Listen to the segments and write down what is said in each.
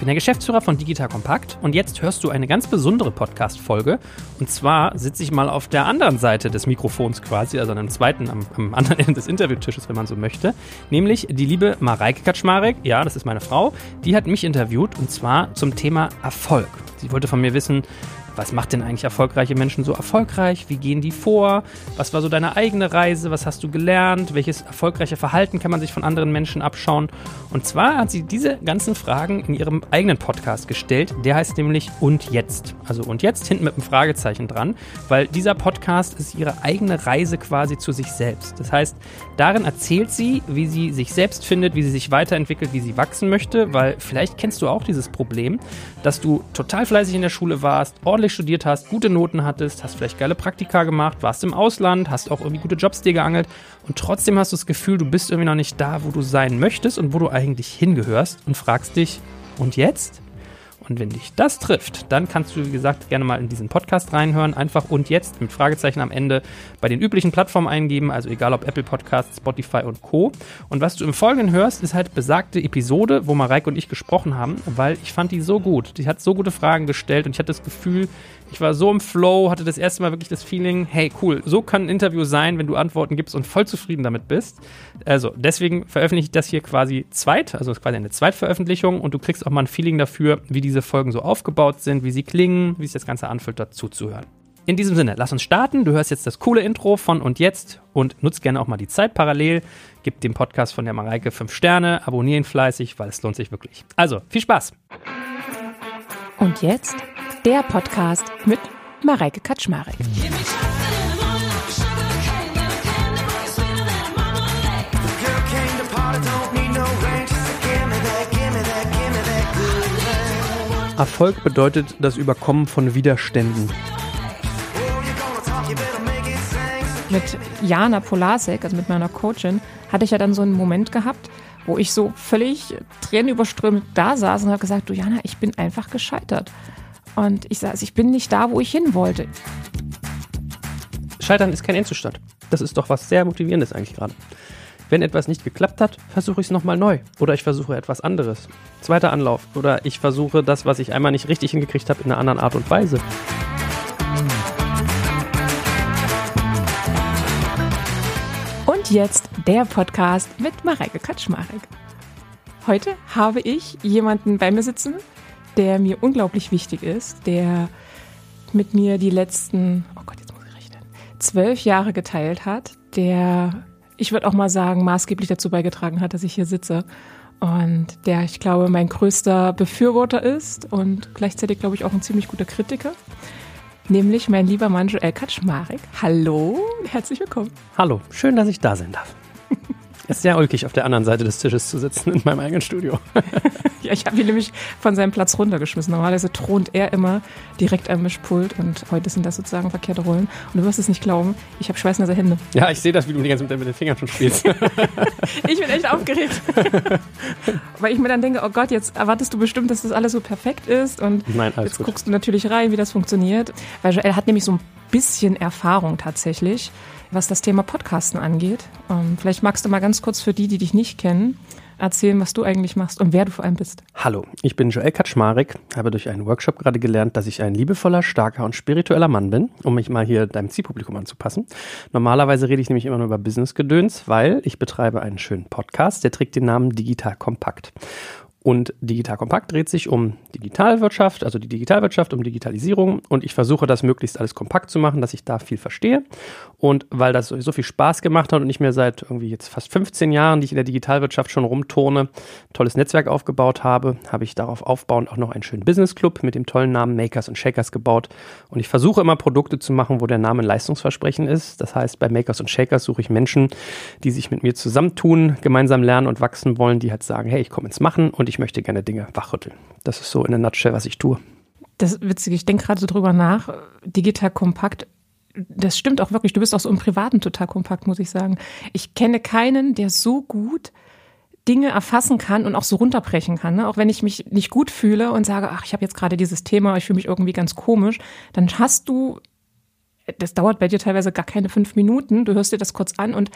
Ich bin der Geschäftsführer von Digital Kompakt und jetzt hörst du eine ganz besondere Podcast-Folge. Und zwar sitze ich mal auf der anderen Seite des Mikrofons quasi, also an einem zweiten, am, am anderen Ende des Interviewtisches, wenn man so möchte. Nämlich die liebe Mareike Kaczmarek, ja, das ist meine Frau, die hat mich interviewt und zwar zum Thema Erfolg. Sie wollte von mir wissen, was macht denn eigentlich erfolgreiche Menschen so erfolgreich? Wie gehen die vor? Was war so deine eigene Reise? Was hast du gelernt? Welches erfolgreiche Verhalten kann man sich von anderen Menschen abschauen? Und zwar hat sie diese ganzen Fragen in ihrem eigenen Podcast gestellt. Der heißt nämlich Und jetzt. Also Und jetzt hinten mit einem Fragezeichen dran, weil dieser Podcast ist ihre eigene Reise quasi zu sich selbst. Das heißt, darin erzählt sie, wie sie sich selbst findet, wie sie sich weiterentwickelt, wie sie wachsen möchte, weil vielleicht kennst du auch dieses Problem, dass du total fleißig in der Schule warst, ordentlich ordentlich studiert hast, gute Noten hattest, hast vielleicht geile Praktika gemacht, warst im Ausland, hast auch irgendwie gute Jobs dir geangelt und trotzdem hast du das Gefühl, du bist irgendwie noch nicht da, wo du sein möchtest und wo du eigentlich hingehörst und fragst dich, und jetzt? Und wenn dich das trifft, dann kannst du, wie gesagt, gerne mal in diesen Podcast reinhören. Einfach und jetzt mit Fragezeichen am Ende bei den üblichen Plattformen eingeben, also egal ob Apple Podcasts, Spotify und Co. Und was du im Folgenden hörst, ist halt besagte Episode, wo Mareike und ich gesprochen haben, weil ich fand die so gut. Die hat so gute Fragen gestellt und ich hatte das Gefühl, ich war so im Flow, hatte das erste Mal wirklich das Feeling, hey cool, so kann ein Interview sein, wenn du Antworten gibst und voll zufrieden damit bist. Also deswegen veröffentliche ich das hier quasi zweit, also quasi eine Zweitveröffentlichung und du kriegst auch mal ein Feeling dafür, wie diese Folgen so aufgebaut sind, wie sie klingen, wie sich das Ganze anfühlt, dazu zu hören. In diesem Sinne, lass uns starten. Du hörst jetzt das coole Intro von und jetzt und nutzt gerne auch mal die Zeit parallel. Gib dem Podcast von der Mareike 5 Sterne, abonniere ihn fleißig, weil es lohnt sich wirklich. Also, viel Spaß! Und jetzt der Podcast mit Mareike Kaczmarek. Erfolg bedeutet das Überkommen von Widerständen. Mit Jana Polasek, also mit meiner Coachin, hatte ich ja dann so einen Moment gehabt, wo ich so völlig tränenüberströmt da saß und habe gesagt, du Jana, ich bin einfach gescheitert. Und ich saß, ich bin nicht da, wo ich hin wollte. Scheitern ist kein Endzustand. Das ist doch was sehr Motivierendes eigentlich gerade. Wenn etwas nicht geklappt hat, versuche ich es nochmal neu. Oder ich versuche etwas anderes. Zweiter Anlauf. Oder ich versuche das, was ich einmal nicht richtig hingekriegt habe, in einer anderen Art und Weise. Und jetzt der Podcast mit Mareike Kaczmarek. Heute habe ich jemanden bei mir sitzen, der mir unglaublich wichtig ist, der mit mir die letzten, oh Gott, jetzt muss ich rechnen, zwölf Jahre geteilt hat, der, ich würde auch mal sagen, maßgeblich dazu beigetragen hat, dass ich hier sitze und der, ich glaube, mein größter Befürworter ist und gleichzeitig, glaube ich, auch ein ziemlich guter Kritiker. Nämlich mein lieber Mann Joel Kaczmarek. Hallo, herzlich willkommen. Hallo, schön, dass ich da sein darf. ist sehr ulkig, auf der anderen Seite des Tisches zu sitzen in meinem eigenen Studio. ja, ich habe ihn nämlich von seinem Platz runtergeschmissen. Normalerweise thront er immer direkt am Mischpult und heute sind das sozusagen verkehrte Rollen. Und du wirst es nicht glauben, ich habe schweißnasse Hände. Ja, ich sehe das, wie du die ganze Zeit mit den Fingern schon spielst. ich bin echt aufgeregt. Weil ich mir dann denke, oh Gott, jetzt erwartest du bestimmt, dass das alles so perfekt ist. Und Nein, jetzt gut. guckst du natürlich rein, wie das funktioniert. Weil Joel hat nämlich so ein bisschen Erfahrung tatsächlich was das Thema Podcasten angeht. Ähm, vielleicht magst du mal ganz kurz für die, die dich nicht kennen, erzählen, was du eigentlich machst und wer du vor allem bist. Hallo, ich bin Joel Kaczmarek, habe durch einen Workshop gerade gelernt, dass ich ein liebevoller, starker und spiritueller Mann bin, um mich mal hier deinem Zielpublikum anzupassen. Normalerweise rede ich nämlich immer nur über Business-Gedöns, weil ich betreibe einen schönen Podcast, der trägt den Namen Digital Kompakt. Und Digital Kompakt dreht sich um Digitalwirtschaft, also die Digitalwirtschaft, um Digitalisierung. Und ich versuche das möglichst alles kompakt zu machen, dass ich da viel verstehe. Und weil das so viel Spaß gemacht hat und ich mir seit irgendwie jetzt fast 15 Jahren, die ich in der Digitalwirtschaft schon rumturne, tolles Netzwerk aufgebaut habe, habe ich darauf aufbauend auch noch einen schönen Business Club mit dem tollen Namen Makers und Shakers gebaut. Und ich versuche immer Produkte zu machen, wo der Name ein Leistungsversprechen ist. Das heißt, bei Makers und Shakers suche ich Menschen, die sich mit mir zusammentun, gemeinsam lernen und wachsen wollen, die halt sagen, hey, ich komme ins Machen und ich möchte gerne Dinge wachrütteln. Das ist so in der Nutshell, was ich tue. Das ist witzig, ich denke gerade so drüber nach. Digital kompakt, das stimmt auch wirklich. Du bist auch so im Privaten total kompakt, muss ich sagen. Ich kenne keinen, der so gut Dinge erfassen kann und auch so runterbrechen kann. Ne? Auch wenn ich mich nicht gut fühle und sage, ach, ich habe jetzt gerade dieses Thema, ich fühle mich irgendwie ganz komisch, dann hast du, das dauert bei dir teilweise gar keine fünf Minuten, du hörst dir das kurz an und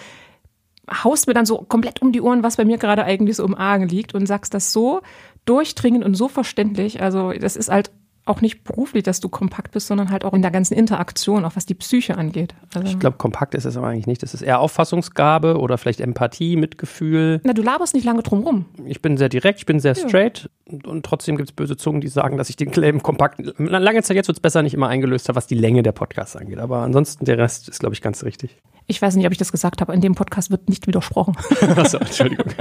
haust mir dann so komplett um die Ohren, was bei mir gerade eigentlich so im Argen liegt und sagst das so durchdringend und so verständlich. Also das ist halt auch nicht beruflich, dass du kompakt bist, sondern halt auch in der ganzen Interaktion, auch was die Psyche angeht. Also ich glaube, kompakt ist es aber eigentlich nicht. Das ist eher Auffassungsgabe oder vielleicht Empathie, Mitgefühl. Na, du laberst nicht lange drum rum. Ich bin sehr direkt, ich bin sehr straight ja. und, trotzdem gibt es böse Zungen, die sagen, dass ich den Claim kompakt, lange Zeit jetzt wird es besser nicht immer eingelöst habe, was die Länge der Podcasts angeht. Aber ansonsten der Rest ist, glaube ich, ganz richtig. Ich weiß nicht, ob ich das gesagt habe. In dem Podcast wird nicht widersprochen. Achso, Entschuldigung.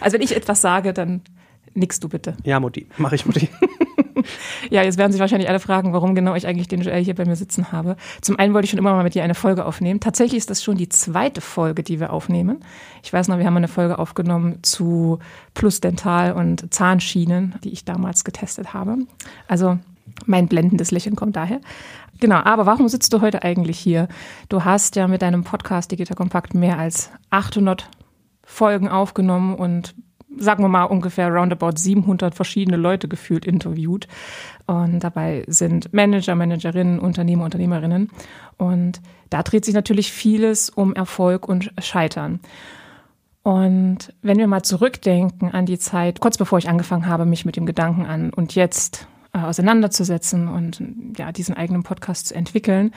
Also wenn ich etwas sage, dann nix du bitte. Ja, Mutti. Mach ich, Mutti. ja, jetzt werden sich wahrscheinlich alle fragen, warum genau ich eigentlich den Joel hier bei mir sitzen habe. Zum einen wollte ich schon immer mal mit dir eine Folge aufnehmen. Tatsächlich ist das schon die zweite Folge, die wir aufnehmen. Ich weiß noch, wir haben eine Folge aufgenommen zu Plus Dental und Zahnschienen, die ich damals getestet habe. Also mein blendendes Lächeln kommt daher. Genau, aber warum sitzt du heute eigentlich hier? Du hast ja mit deinem Podcast Digital Kompakt mehr als 800 Folgen aufgenommen und sagen wir mal ungefähr roundabout 700 verschiedene Leute gefühlt interviewt. Und dabei sind Manager, Managerinnen, Unternehmer, Unternehmerinnen. Und da dreht sich natürlich vieles um Erfolg und Scheitern. Und wenn wir mal zurückdenken an die Zeit, kurz bevor ich angefangen habe, mich mit dem Gedanken an und jetzt äh, auseinanderzusetzen und ja, diesen eigenen Podcast zu entwickeln,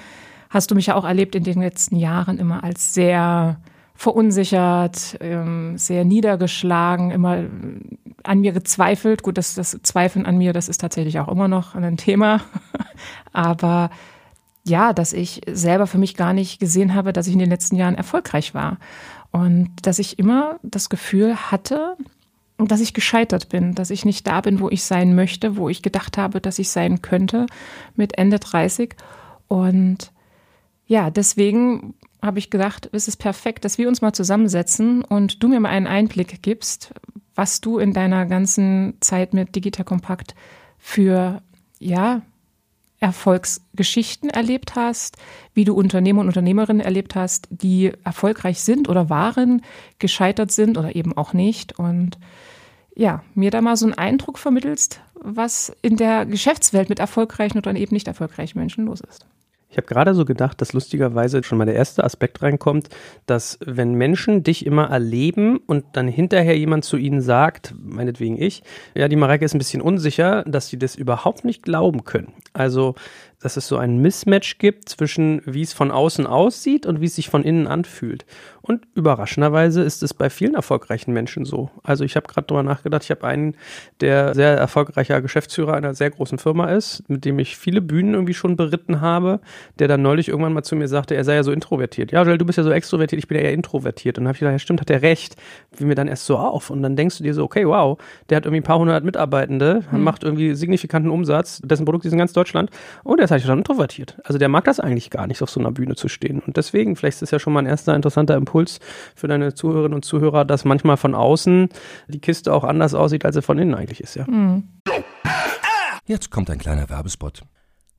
hast du mich ja auch erlebt in den letzten Jahren immer als sehr verunsichert, ähm, sehr niedergeschlagen, immer an mir gezweifelt. Gut, das, das Zweifeln an mir, das ist tatsächlich auch immer noch ein Thema. Aber ja, dass ich selber für mich gar nicht gesehen habe, dass ich in den letzten Jahren erfolgreich war. Und dass ich immer das Gefühl hatte, dass ich gescheitert bin, dass ich nicht da bin, wo ich sein möchte, wo ich gedacht habe, dass ich sein könnte mit Ende 30. Und ja, deswegen habe ich gedacht, es ist perfekt, dass wir uns mal zusammensetzen und du mir mal einen Einblick gibst, was du in deiner ganzen Zeit mit Digital Kompakt für, ja, Erfolgsgeschichten erlebt hast, wie du Unternehmer und Unternehmerinnen erlebt hast, die erfolgreich sind oder waren, gescheitert sind oder eben auch nicht. Und ja, mir da mal so einen Eindruck vermittelst, was in der Geschäftswelt mit erfolgreichen oder eben nicht erfolgreichen Menschen los ist. Ich habe gerade so gedacht, dass lustigerweise schon mal der erste Aspekt reinkommt, dass wenn Menschen dich immer erleben und dann hinterher jemand zu ihnen sagt, meinetwegen ich, ja, die Mareike ist ein bisschen unsicher, dass sie das überhaupt nicht glauben können. Also dass es so ein Mismatch gibt zwischen, wie es von außen aussieht und wie es sich von innen anfühlt. Und überraschenderweise ist es bei vielen erfolgreichen Menschen so. Also ich habe gerade drüber nachgedacht, ich habe einen, der sehr erfolgreicher Geschäftsführer einer sehr großen Firma ist, mit dem ich viele Bühnen irgendwie schon beritten habe, der dann neulich irgendwann mal zu mir sagte, er sei ja so introvertiert. Ja, Joel, du bist ja so extrovertiert, ich bin ja eher introvertiert. Und dann habe ich gedacht, ja stimmt, hat er recht. Wie mir dann erst so auf. Und dann denkst du dir so, okay, wow, der hat irgendwie ein paar hundert Mitarbeitende, hm. macht irgendwie signifikanten Umsatz, dessen Produkt ist in ganz Deutschland und er ist halt schon introvertiert. Also der mag das eigentlich gar nicht, auf so einer Bühne zu stehen. Und deswegen, vielleicht ist ja schon mal ein erster interessanter Impuls für deine Zuhörerinnen und Zuhörer, dass manchmal von außen die Kiste auch anders aussieht, als sie von innen eigentlich ist, ja. Mhm. Jetzt kommt ein kleiner Werbespot.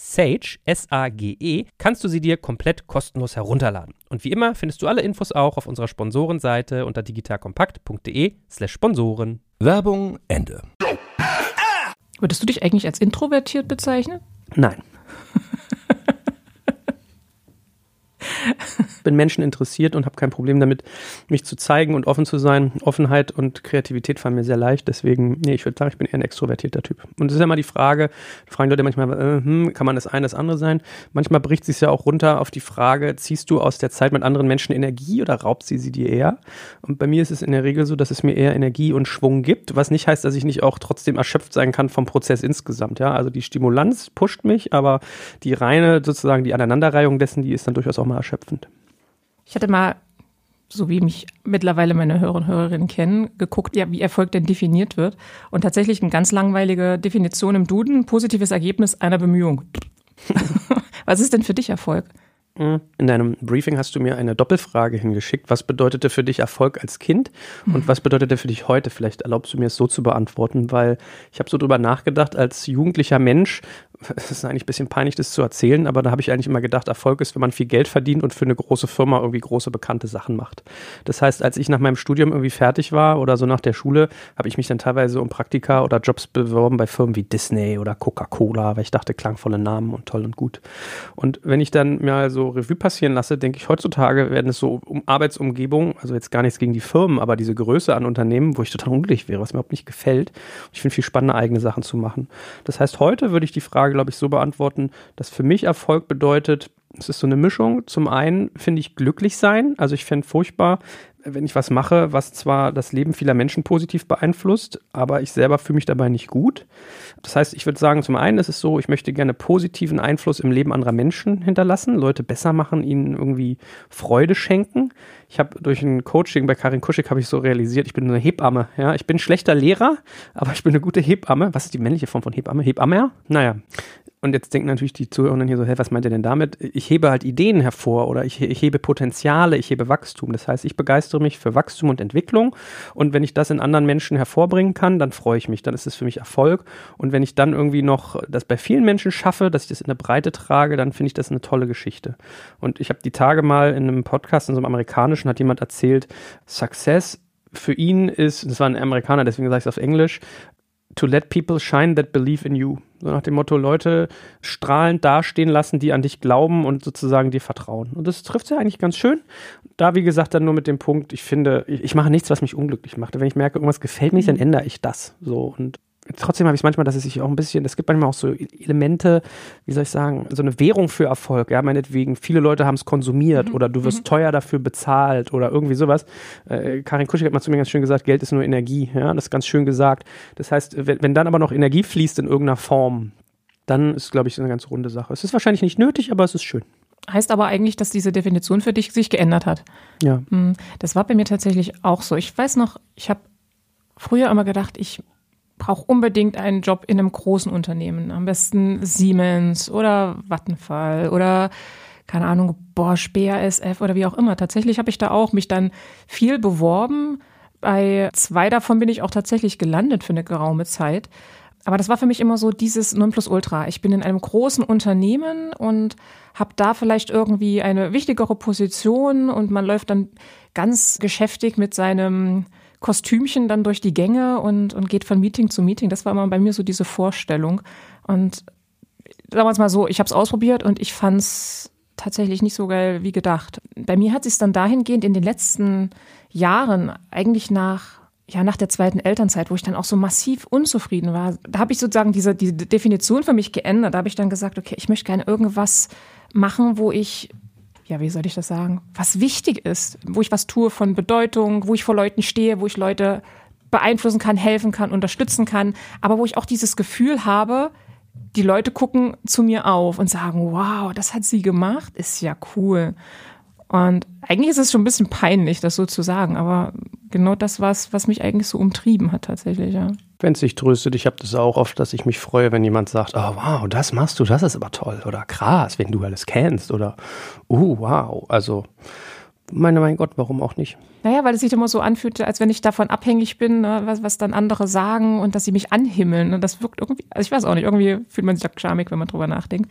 Sage, S-A-G-E, kannst du sie dir komplett kostenlos herunterladen. Und wie immer findest du alle Infos auch auf unserer Sponsorenseite unter digitalkompakt.de slash Sponsoren. Werbung Ende. Würdest du dich eigentlich als introvertiert bezeichnen? Nein. bin Menschen interessiert und habe kein Problem damit, mich zu zeigen und offen zu sein. Offenheit und Kreativität fallen mir sehr leicht. Deswegen, nee, ich würde sagen, ich bin eher ein extrovertierter Typ. Und es ist ja immer die Frage, fragen Leute manchmal, äh, hm, kann man das eine, das andere sein? Manchmal bricht sich ja auch runter auf die Frage, ziehst du aus der Zeit mit anderen Menschen Energie oder raubt sie sie dir eher? Und bei mir ist es in der Regel so, dass es mir eher Energie und Schwung gibt, was nicht heißt, dass ich nicht auch trotzdem erschöpft sein kann vom Prozess insgesamt. Ja, also die Stimulanz pusht mich, aber die reine sozusagen die Aneinanderreihung dessen, die ist dann durchaus auch mal erschöpfend. Ich hatte mal, so wie mich mittlerweile meine Hörer und Hörerinnen kennen, geguckt, ja, wie Erfolg denn definiert wird. Und tatsächlich eine ganz langweilige Definition im Duden, positives Ergebnis einer Bemühung. Was ist denn für dich Erfolg? In deinem Briefing hast du mir eine Doppelfrage hingeschickt. Was bedeutete für dich Erfolg als Kind und was bedeutete für dich heute? Vielleicht erlaubst du mir es so zu beantworten, weil ich habe so drüber nachgedacht, als jugendlicher Mensch es ist eigentlich ein bisschen peinlich, das zu erzählen, aber da habe ich eigentlich immer gedacht, Erfolg ist, wenn man viel Geld verdient und für eine große Firma irgendwie große bekannte Sachen macht. Das heißt, als ich nach meinem Studium irgendwie fertig war oder so nach der Schule, habe ich mich dann teilweise um Praktika oder Jobs beworben bei Firmen wie Disney oder Coca-Cola, weil ich dachte, klangvolle Namen und toll und gut. Und wenn ich dann mir so Revue passieren lasse, denke ich, heutzutage werden es so um Arbeitsumgebungen, also jetzt gar nichts gegen die Firmen, aber diese Größe an Unternehmen, wo ich total unglücklich wäre, was mir überhaupt nicht gefällt. Ich finde viel spannender, eigene Sachen zu machen. Das heißt, heute würde ich die Frage Frage, glaube ich, so beantworten, dass für mich Erfolg bedeutet, es ist so eine Mischung. Zum einen finde ich glücklich sein. Also ich fände furchtbar, wenn ich was mache, was zwar das Leben vieler Menschen positiv beeinflusst, aber ich selber fühle mich dabei nicht gut. Das heißt, ich würde sagen, zum einen ist es so, ich möchte gerne positiven Einfluss im Leben anderer Menschen hinterlassen, Leute besser machen, ihnen irgendwie Freude schenken. Ich habe durch ein Coaching bei Karin Kuschig habe ich so realisiert, ich bin eine Hebamme. Ja, ich bin schlechter Lehrer, aber ich bin eine gute Hebamme. Was ist die männliche Form von Hebamme? Hebamme? Naja, und jetzt denken natürlich die Zuhörer hier so, hey, was meint ihr denn damit? Ich hebe halt Ideen hervor oder ich, ich, hebe Potenziale, ich hebe Wachstum. Das heißt, ich begeistere mich für Wachstum und Entwicklung. Und wenn ich das in anderen Menschen hervorbringen kann, dann freue ich mich. Dann ist es für mich Erfolg. Und wenn ich dann irgendwie noch das bei vielen Menschen schaffe, dass ich das in der Breite trage, dann finde ich das eine tolle Geschichte. Und ich habe die Tage mal in einem Podcast, in so einem amerikanischen, hat jemand erzählt, Success für ihn ist, das war ein Amerikaner, deswegen sage ich es auf Englisch, to let people shine that believe in you. So nach dem Motto, Leute strahlend dastehen lassen, die an dich glauben und sozusagen dir vertrauen. Und das trifft ja eigentlich ganz schön. Da, wie gesagt, dann nur mit dem Punkt, ich finde, ich, ich mache nichts, was mich unglücklich macht. Wenn ich merke, irgendwas gefällt mir nicht, dann mhm. ändere ich das. So und trotzdem habe ich manchmal, dass es sich auch ein bisschen, es gibt manchmal auch so Elemente, wie soll ich sagen, so eine Währung für Erfolg, ja, meinetwegen, viele Leute haben es konsumiert mhm. oder du wirst mhm. teuer dafür bezahlt oder irgendwie sowas. Äh, Karin Kuschig hat mal zu mir ganz schön gesagt, Geld ist nur Energie, ja, das ist ganz schön gesagt. Das heißt, wenn, wenn dann aber noch Energie fließt in irgendeiner Form, dann ist, glaube ich, eine ganz runde Sache. Es ist wahrscheinlich nicht nötig, aber es ist schön. Heißt aber eigentlich, dass diese Definition für dich sich geändert hat. Ja. Hm, das war bei mir tatsächlich auch so. Ich weiß noch, ich habe früher immer gedacht, ich brauche unbedingt einen Job in einem großen Unternehmen. Am besten Siemens oder Vattenfall oder keine Ahnung, Bosch, BASF oder wie auch immer. Tatsächlich habe ich da auch mich dann viel beworben. Bei zwei davon bin ich auch tatsächlich gelandet für eine geraume Zeit. Aber das war für mich immer so dieses Nonplusultra. Ich bin in einem großen Unternehmen und habe da vielleicht irgendwie eine wichtigere Position und man läuft dann ganz geschäftig mit seinem Kostümchen dann durch die Gänge und, und geht von Meeting zu Meeting. Das war immer bei mir so diese Vorstellung. Und damals mal so, ich habe es ausprobiert und ich fand es tatsächlich nicht so geil wie gedacht. Bei mir hat sich dann dahingehend in den letzten Jahren, eigentlich nach ja, nach der zweiten Elternzeit, wo ich dann auch so massiv unzufrieden war, da habe ich sozusagen diese, diese Definition für mich geändert. Da habe ich dann gesagt, okay, ich möchte gerne irgendwas machen, wo ich ja, wie soll ich das sagen, was wichtig ist, wo ich was tue von Bedeutung, wo ich vor Leuten stehe, wo ich Leute beeinflussen kann, helfen kann, unterstützen kann, aber wo ich auch dieses Gefühl habe, die Leute gucken zu mir auf und sagen, wow, das hat sie gemacht, ist ja cool. Und eigentlich ist es schon ein bisschen peinlich, das so zu sagen, aber genau das war was mich eigentlich so umtrieben hat tatsächlich, ja. Wenn es dich tröstet, ich habe das auch oft, dass ich mich freue, wenn jemand sagt, oh wow, das machst du, das ist aber toll oder krass, wenn du alles kennst oder uh, wow. Also meine, mein Gott, warum auch nicht? Naja, weil es sich immer so anfühlt, als wenn ich davon abhängig bin, ne, was, was dann andere sagen und dass sie mich anhimmeln. Und das wirkt irgendwie, also ich weiß auch nicht, irgendwie fühlt man sich auch charmig, wenn man drüber nachdenkt.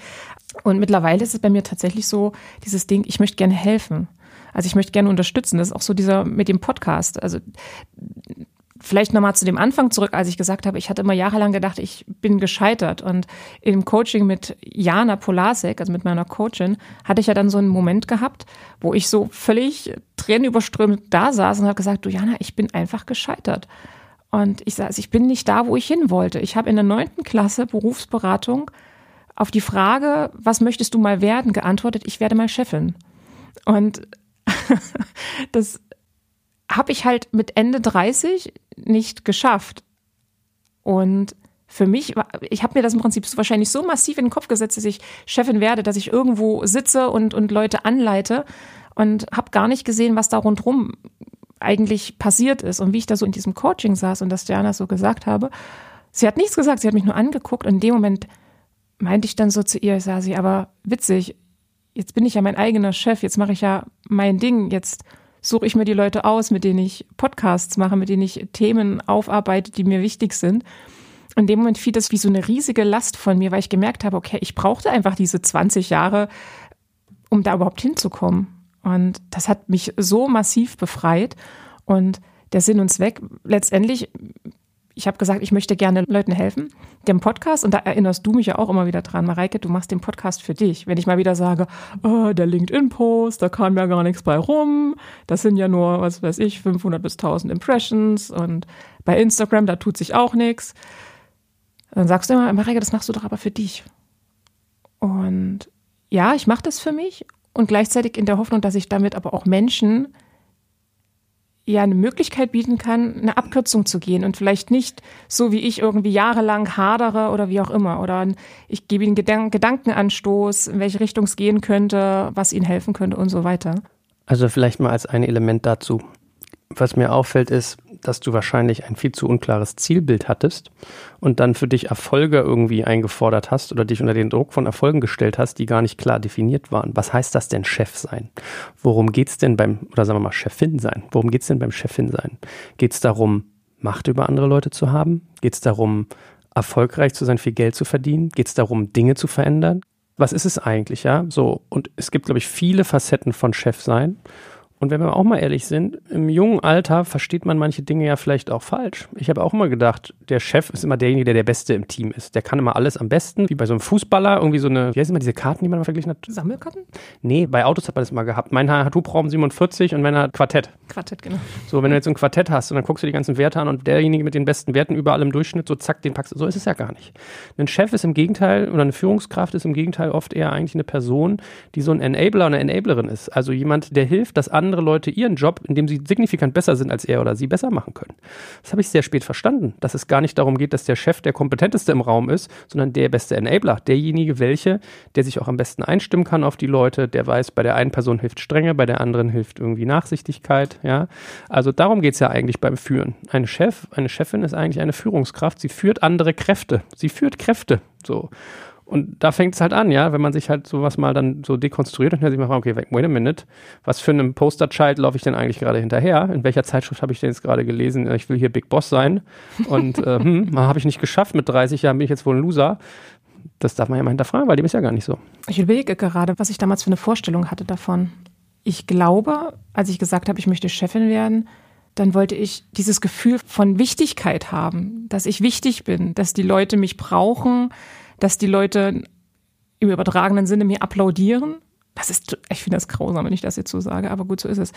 Und mittlerweile ist es bei mir tatsächlich so, dieses Ding, ich möchte gerne helfen. Also ich möchte gerne unterstützen. Das ist auch so dieser mit dem Podcast. Also Vielleicht nochmal zu dem Anfang zurück, als ich gesagt habe, ich hatte immer jahrelang gedacht, ich bin gescheitert. Und im Coaching mit Jana Polasek, also mit meiner Coachin, hatte ich ja dann so einen Moment gehabt, wo ich so völlig tränenüberströmt da saß und habe gesagt, du Jana, ich bin einfach gescheitert. Und ich saß, ich bin nicht da, wo ich hin wollte. Ich habe in der neunten Klasse Berufsberatung auf die Frage, was möchtest du mal werden, geantwortet, ich werde mal Chefin. Und das habe ich halt mit Ende 30 nicht geschafft. Und für mich, ich habe mir das im Prinzip wahrscheinlich so massiv in den Kopf gesetzt, dass ich Chefin werde, dass ich irgendwo sitze und, und Leute anleite und habe gar nicht gesehen, was da rundherum eigentlich passiert ist und wie ich da so in diesem Coaching saß und das Diana so gesagt habe. Sie hat nichts gesagt, sie hat mich nur angeguckt und in dem Moment meinte ich dann so zu ihr, sah sie, aber witzig, jetzt bin ich ja mein eigener Chef, jetzt mache ich ja mein Ding, jetzt suche ich mir die Leute aus, mit denen ich Podcasts mache, mit denen ich Themen aufarbeite, die mir wichtig sind. In dem Moment fiel das wie so eine riesige Last von mir, weil ich gemerkt habe, okay, ich brauchte einfach diese 20 Jahre, um da überhaupt hinzukommen. Und das hat mich so massiv befreit. Und der Sinn und Zweck, letztendlich ich habe gesagt, ich möchte gerne Leuten helfen. Dem Podcast, und da erinnerst du mich ja auch immer wieder dran, Mareike, du machst den Podcast für dich. Wenn ich mal wieder sage, oh, der LinkedIn-Post, da kam ja gar nichts bei rum, das sind ja nur, was weiß ich, 500 bis 1000 Impressions und bei Instagram, da tut sich auch nichts. Dann sagst du immer, Mareike, das machst du doch aber für dich. Und ja, ich mache das für mich und gleichzeitig in der Hoffnung, dass ich damit aber auch Menschen ja eine Möglichkeit bieten kann, eine Abkürzung zu gehen und vielleicht nicht so wie ich irgendwie jahrelang hadere oder wie auch immer. Oder ich gebe ihnen Gedank Gedankenanstoß, in welche Richtung es gehen könnte, was ihnen helfen könnte und so weiter. Also vielleicht mal als ein Element dazu. Was mir auffällt, ist, dass du wahrscheinlich ein viel zu unklares Zielbild hattest und dann für dich Erfolge irgendwie eingefordert hast oder dich unter den Druck von Erfolgen gestellt hast, die gar nicht klar definiert waren. Was heißt das denn Chef sein? Worum geht's denn beim, oder sagen wir mal Chefin sein? Worum geht's denn beim Chefin sein? Geht's darum, Macht über andere Leute zu haben? Geht's darum, erfolgreich zu sein, viel Geld zu verdienen? Geht's darum, Dinge zu verändern? Was ist es eigentlich, ja? So, und es gibt, glaube ich, viele Facetten von Chef sein. Und wenn wir auch mal ehrlich sind, im jungen Alter versteht man manche Dinge ja vielleicht auch falsch. Ich habe auch immer gedacht, der Chef ist immer derjenige, der der Beste im Team ist. Der kann immer alles am besten, wie bei so einem Fußballer, irgendwie so eine, wie heißt immer diese Karten, die man mal verglichen hat? Sammelkarten? Nee, bei Autos hat man das mal gehabt. Mein hat Hubraum 47 und meiner hat Quartett. Quartett, genau. So, wenn du jetzt so ein Quartett hast und dann guckst du die ganzen Werte an und derjenige mit den besten Werten überall im Durchschnitt, so zack, den packst du. So ist es ja gar nicht. Ein Chef ist im Gegenteil, oder eine Führungskraft ist im Gegenteil oft eher eigentlich eine Person, die so ein Enabler oder eine Enablerin ist. Also jemand, der hilft, dass andere Leute ihren Job Job, in dem sie signifikant besser sind als er oder sie, besser machen können. Das habe ich sehr spät verstanden, dass es gar nicht darum geht, dass der Chef der kompetenteste im Raum ist, sondern der beste Enabler, derjenige, welche, der sich auch am besten einstimmen kann auf die Leute, der weiß, bei der einen Person hilft Strenge, bei der anderen hilft irgendwie Nachsichtigkeit, ja. Also darum geht es ja eigentlich beim Führen. Ein Chef, eine Chefin ist eigentlich eine Führungskraft, sie führt andere Kräfte, sie führt Kräfte, so. Und da fängt es halt an, ja, wenn man sich halt sowas mal dann so dekonstruiert und sich mal fragt, okay, wait a minute, was für einem Posterchild laufe ich denn eigentlich gerade hinterher? In welcher Zeitschrift habe ich denn jetzt gerade gelesen, ich will hier Big Boss sein und äh, hm, habe ich nicht geschafft, mit 30 Jahren bin ich jetzt wohl ein Loser. Das darf man ja mal hinterfragen, weil dem ist ja gar nicht so. Ich überlege gerade, was ich damals für eine Vorstellung hatte davon. Ich glaube, als ich gesagt habe, ich möchte Chefin werden, dann wollte ich dieses Gefühl von Wichtigkeit haben, dass ich wichtig bin, dass die Leute mich brauchen, dass die Leute im übertragenen Sinne mir applaudieren. Das ist, ich finde das grausam, wenn ich das jetzt so sage, aber gut, so ist es.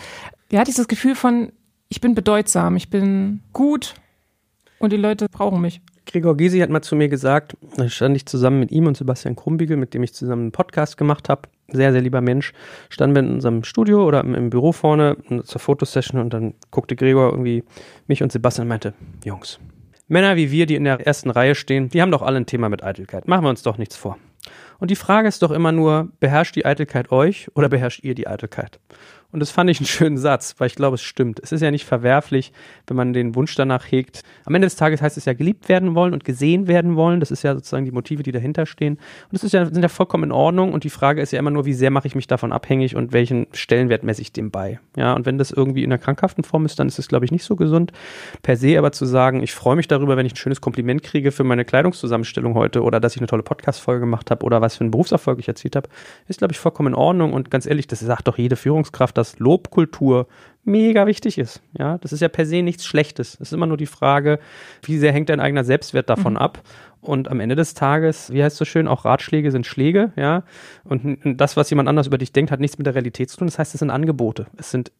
Ja, dieses Gefühl von, ich bin bedeutsam, ich bin gut und die Leute brauchen mich. Gregor Gysi hat mal zu mir gesagt, da stand ich zusammen mit ihm und Sebastian Krumbiegel, mit dem ich zusammen einen Podcast gemacht habe. Sehr, sehr lieber Mensch. Standen wir in unserem Studio oder im, Büro vorne zur Fotosession und dann guckte Gregor irgendwie mich und Sebastian und meinte, Jungs, Männer wie wir, die in der ersten Reihe stehen, die haben doch alle ein Thema mit Eitelkeit. Machen wir uns doch nichts vor. Und die Frage ist doch immer nur, beherrscht die Eitelkeit euch oder beherrscht ihr die Eitelkeit? Und das fand ich einen schönen Satz, weil ich glaube, es stimmt. Es ist ja nicht verwerflich, wenn man den Wunsch danach hegt. Am Ende des Tages heißt es ja geliebt werden wollen und gesehen werden wollen. Das ist ja sozusagen die Motive, die dahinter stehen. Und das ist ja, sind ja vollkommen in Ordnung. Und die Frage ist ja immer nur, wie sehr mache ich mich davon abhängig und welchen Stellenwert messe ich dem bei? Ja, und wenn das irgendwie in einer krankhaften Form ist, dann ist es, glaube ich, nicht so gesund. Per se aber zu sagen, ich freue mich darüber, wenn ich ein schönes Kompliment kriege für meine Kleidungszusammenstellung heute oder dass ich eine tolle Podcast-Folge gemacht habe oder was für einen Berufserfolg ich erzielt habe, ist, glaube ich, vollkommen in Ordnung. Und ganz ehrlich, das sagt doch jede Führungskraft, dass Lobkultur mega wichtig ist. Ja, das ist ja per se nichts Schlechtes. Es ist immer nur die Frage, wie sehr hängt dein eigener Selbstwert davon mhm. ab? Und am Ende des Tages, wie heißt es so schön, auch Ratschläge sind Schläge, ja. Und das, was jemand anders über dich denkt, hat nichts mit der Realität zu tun. Das heißt, es sind Angebote. Es sind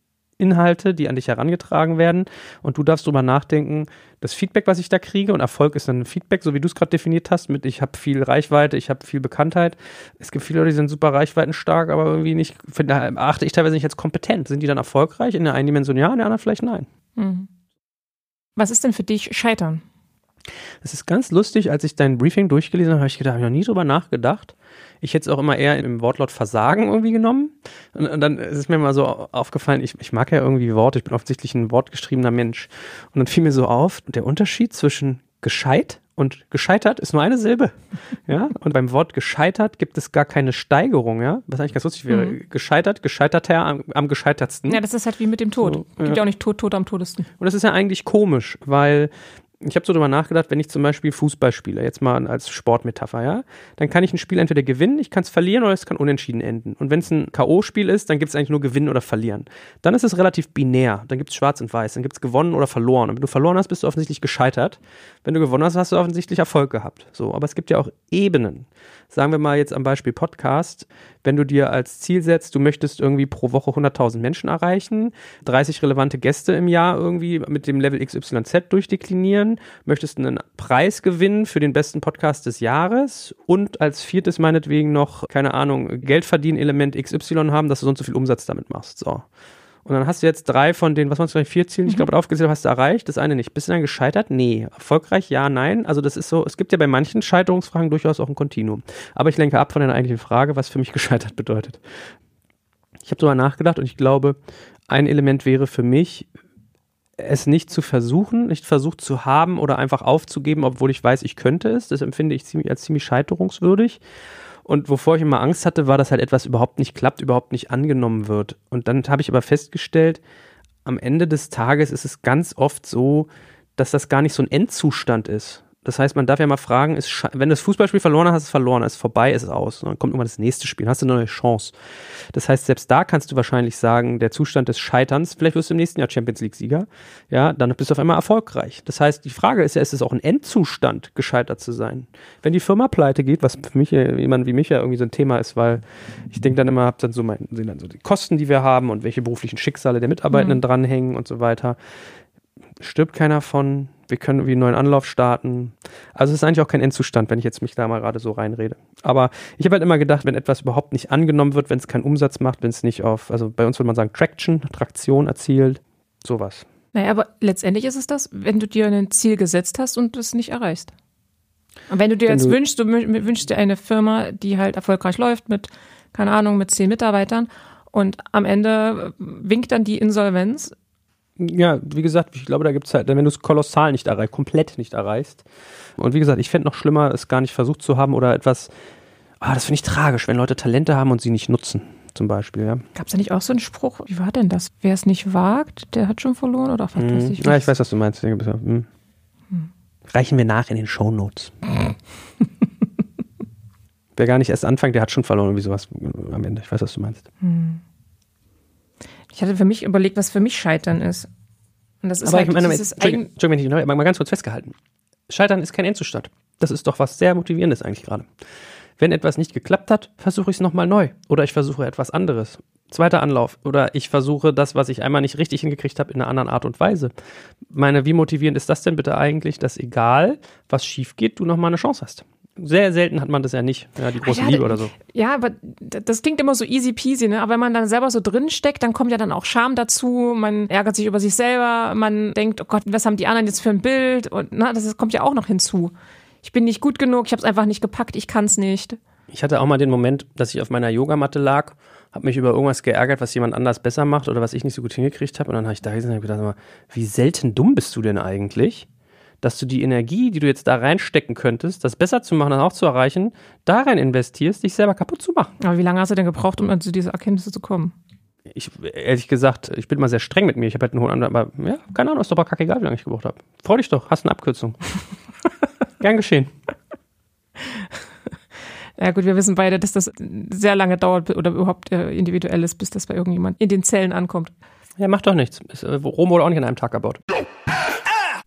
Inhalte, die an dich herangetragen werden und du darfst drüber nachdenken, das Feedback, was ich da kriege und Erfolg ist dann Feedback, so wie du es gerade definiert hast, mit ich habe viel Reichweite, ich habe viel Bekanntheit. Es gibt viele Leute, die sind super reichweitenstark, aber irgendwie nicht, finde, achte ich teilweise nicht als kompetent. Sind die dann erfolgreich? In der einen Dimension ja, in der anderen vielleicht nein. Mhm. Was ist denn für dich Scheitern? Es ist ganz lustig, als ich dein Briefing durchgelesen habe, habe ich gedacht, ich habe noch nie drüber nachgedacht. Ich hätte es auch immer eher im Wortlaut Versagen irgendwie genommen. Und, und, dann ist es mir mal so aufgefallen, ich, ich mag ja irgendwie Worte, ich bin offensichtlich ein wortgeschriebener Mensch. Und dann fiel mir so auf, der Unterschied zwischen gescheit und gescheitert ist nur eine Silbe. Ja, und beim Wort gescheitert gibt es gar keine Steigerung, ja, was eigentlich ganz lustig wäre. Mhm. Gescheitert, gescheiterter am, am gescheitertsten. Ja, das ist halt wie mit dem Tod. So, gibt ja. ja auch nicht Tod, Tod am todesten. Und das ist ja eigentlich komisch, weil ich habe so drüber nachgedacht, wenn ich zum Beispiel Fußball spiele, jetzt mal als Sportmetapher, ja, dann kann ich ein Spiel entweder gewinnen, ich kann es verlieren oder es kann unentschieden enden. Und wenn es ein K.O.-Spiel ist, dann gibt es eigentlich nur gewinnen oder verlieren. Dann ist es relativ binär. Dann gibt es schwarz und weiß. Dann gibt es gewonnen oder verloren. Und wenn du verloren hast, bist du offensichtlich gescheitert. Wenn du gewonnen hast, hast du offensichtlich Erfolg gehabt. So, aber es gibt ja auch Ebenen. Sagen wir mal jetzt am Beispiel Podcast, wenn du dir als Ziel setzt, du möchtest irgendwie pro Woche 100.000 Menschen erreichen, 30 relevante Gäste im Jahr irgendwie mit dem Level XYZ durchdeklinieren, möchtest einen Preis gewinnen für den besten Podcast des Jahres und als viertes meinetwegen noch, keine Ahnung, Geldverdienen-Element XY haben, dass du sonst so viel Umsatz damit machst. So. Und dann hast du jetzt drei von den, was waren es vielleicht, vier Zielen, ich glaube, mhm. aufgezählt hast du erreicht, das eine nicht. Bist du dann gescheitert? Nee. Erfolgreich? Ja, nein. Also das ist so, es gibt ja bei manchen Scheiterungsfragen durchaus auch ein Kontinuum. Aber ich lenke ab von der eigentlichen Frage, was für mich gescheitert bedeutet. Ich habe darüber nachgedacht und ich glaube, ein Element wäre für mich, es nicht zu versuchen, nicht versucht zu haben oder einfach aufzugeben, obwohl ich weiß, ich könnte es. Das empfinde ich ziemlich, als ziemlich scheiterungswürdig. Und wovor ich immer Angst hatte, war, dass halt etwas überhaupt nicht klappt, überhaupt nicht angenommen wird. Und dann habe ich aber festgestellt, am Ende des Tages ist es ganz oft so, dass das gar nicht so ein Endzustand ist. Das heißt, man darf ja mal fragen, ist, wenn du das Fußballspiel verloren hast, ist es verloren, ist vorbei, ist es aus. Und dann kommt irgendwann das nächste Spiel, hast du eine neue Chance. Das heißt, selbst da kannst du wahrscheinlich sagen, der Zustand des Scheiterns, vielleicht wirst du im nächsten Jahr Champions League-Sieger, ja, dann bist du auf einmal erfolgreich. Das heißt, die Frage ist ja, ist es auch ein Endzustand, gescheitert zu sein? Wenn die Firma pleite geht, was für mich, jemand wie mich ja irgendwie so ein Thema ist, weil ich denke dann immer, hab dann so mein, sind dann so die Kosten, die wir haben und welche beruflichen Schicksale der Mitarbeitenden mhm. dranhängen und so weiter. Stirbt keiner von, wir können irgendwie einen neuen Anlauf starten. Also es ist eigentlich auch kein Endzustand, wenn ich jetzt mich da mal gerade so reinrede. Aber ich habe halt immer gedacht, wenn etwas überhaupt nicht angenommen wird, wenn es keinen Umsatz macht, wenn es nicht auf, also bei uns würde man sagen, Traction, Traktion erzielt, sowas. Naja, aber letztendlich ist es das, wenn du dir ein Ziel gesetzt hast und es nicht erreichst. Und wenn du dir wenn jetzt du wünschst, du wünschst dir eine Firma, die halt erfolgreich läuft mit, keine Ahnung, mit zehn Mitarbeitern und am Ende winkt dann die Insolvenz, ja, wie gesagt, ich glaube, da gibt es halt, wenn du es kolossal nicht erreichst, komplett nicht erreichst. Und wie gesagt, ich fände noch schlimmer, es gar nicht versucht zu haben oder etwas, ah, das finde ich tragisch, wenn Leute Talente haben und sie nicht nutzen, zum Beispiel, ja. Gab es da nicht auch so einen Spruch, wie war denn das? Wer es nicht wagt, der hat schon verloren oder was weiß ich? Ja, ich weiß, was du meinst. Hm. Hm. Reichen wir nach in den Shownotes. Wer gar nicht erst anfängt, der hat schon verloren, wie sowas am Ende. Ich weiß, was du meinst. Hm. Ich hatte für mich überlegt, was für mich Scheitern ist. Und das ist Aber halt ich meine, dieses Entschuldigung, Entschuldigung, ich mal, mal ganz kurz festgehalten. Scheitern ist kein Endzustand. Das ist doch was sehr Motivierendes eigentlich gerade. Wenn etwas nicht geklappt hat, versuche ich es nochmal neu. Oder ich versuche etwas anderes. Zweiter Anlauf. Oder ich versuche das, was ich einmal nicht richtig hingekriegt habe, in einer anderen Art und Weise. Meine, wie motivierend ist das denn bitte eigentlich, dass egal, was schief geht, du nochmal eine Chance hast? Sehr selten hat man das ja nicht, ja, die große ja, Liebe oder so. Ja, aber das klingt immer so easy peasy, ne? Aber wenn man dann selber so drin steckt, dann kommt ja dann auch Scham dazu, man ärgert sich über sich selber, man denkt, oh Gott, was haben die anderen jetzt für ein Bild? Und na, das kommt ja auch noch hinzu. Ich bin nicht gut genug, ich habe es einfach nicht gepackt, ich kann es nicht. Ich hatte auch mal den Moment, dass ich auf meiner Yogamatte lag, habe mich über irgendwas geärgert, was jemand anders besser macht oder was ich nicht so gut hingekriegt habe. Und dann habe ich da gesessen und gedacht, wie selten dumm bist du denn eigentlich? Dass du die Energie, die du jetzt da reinstecken könntest, das besser zu machen und auch zu erreichen, da rein investierst, dich selber kaputt zu machen. Aber wie lange hast du denn gebraucht, um zu dieser Erkenntnisse zu kommen? Ich, ehrlich gesagt, ich bin immer sehr streng mit mir. Ich habe halt einen hohen Anteil, aber ja, keine Ahnung, ist doch aber kackegal, wie lange ich gebraucht habe. Freu dich doch, hast eine Abkürzung. Gern geschehen. Ja gut, wir wissen beide, dass das sehr lange dauert oder überhaupt äh, individuell ist, bis das bei irgendjemand in den Zellen ankommt. Ja, macht doch nichts. Ist, äh, Rom wurde auch nicht an einem Tag gebaut.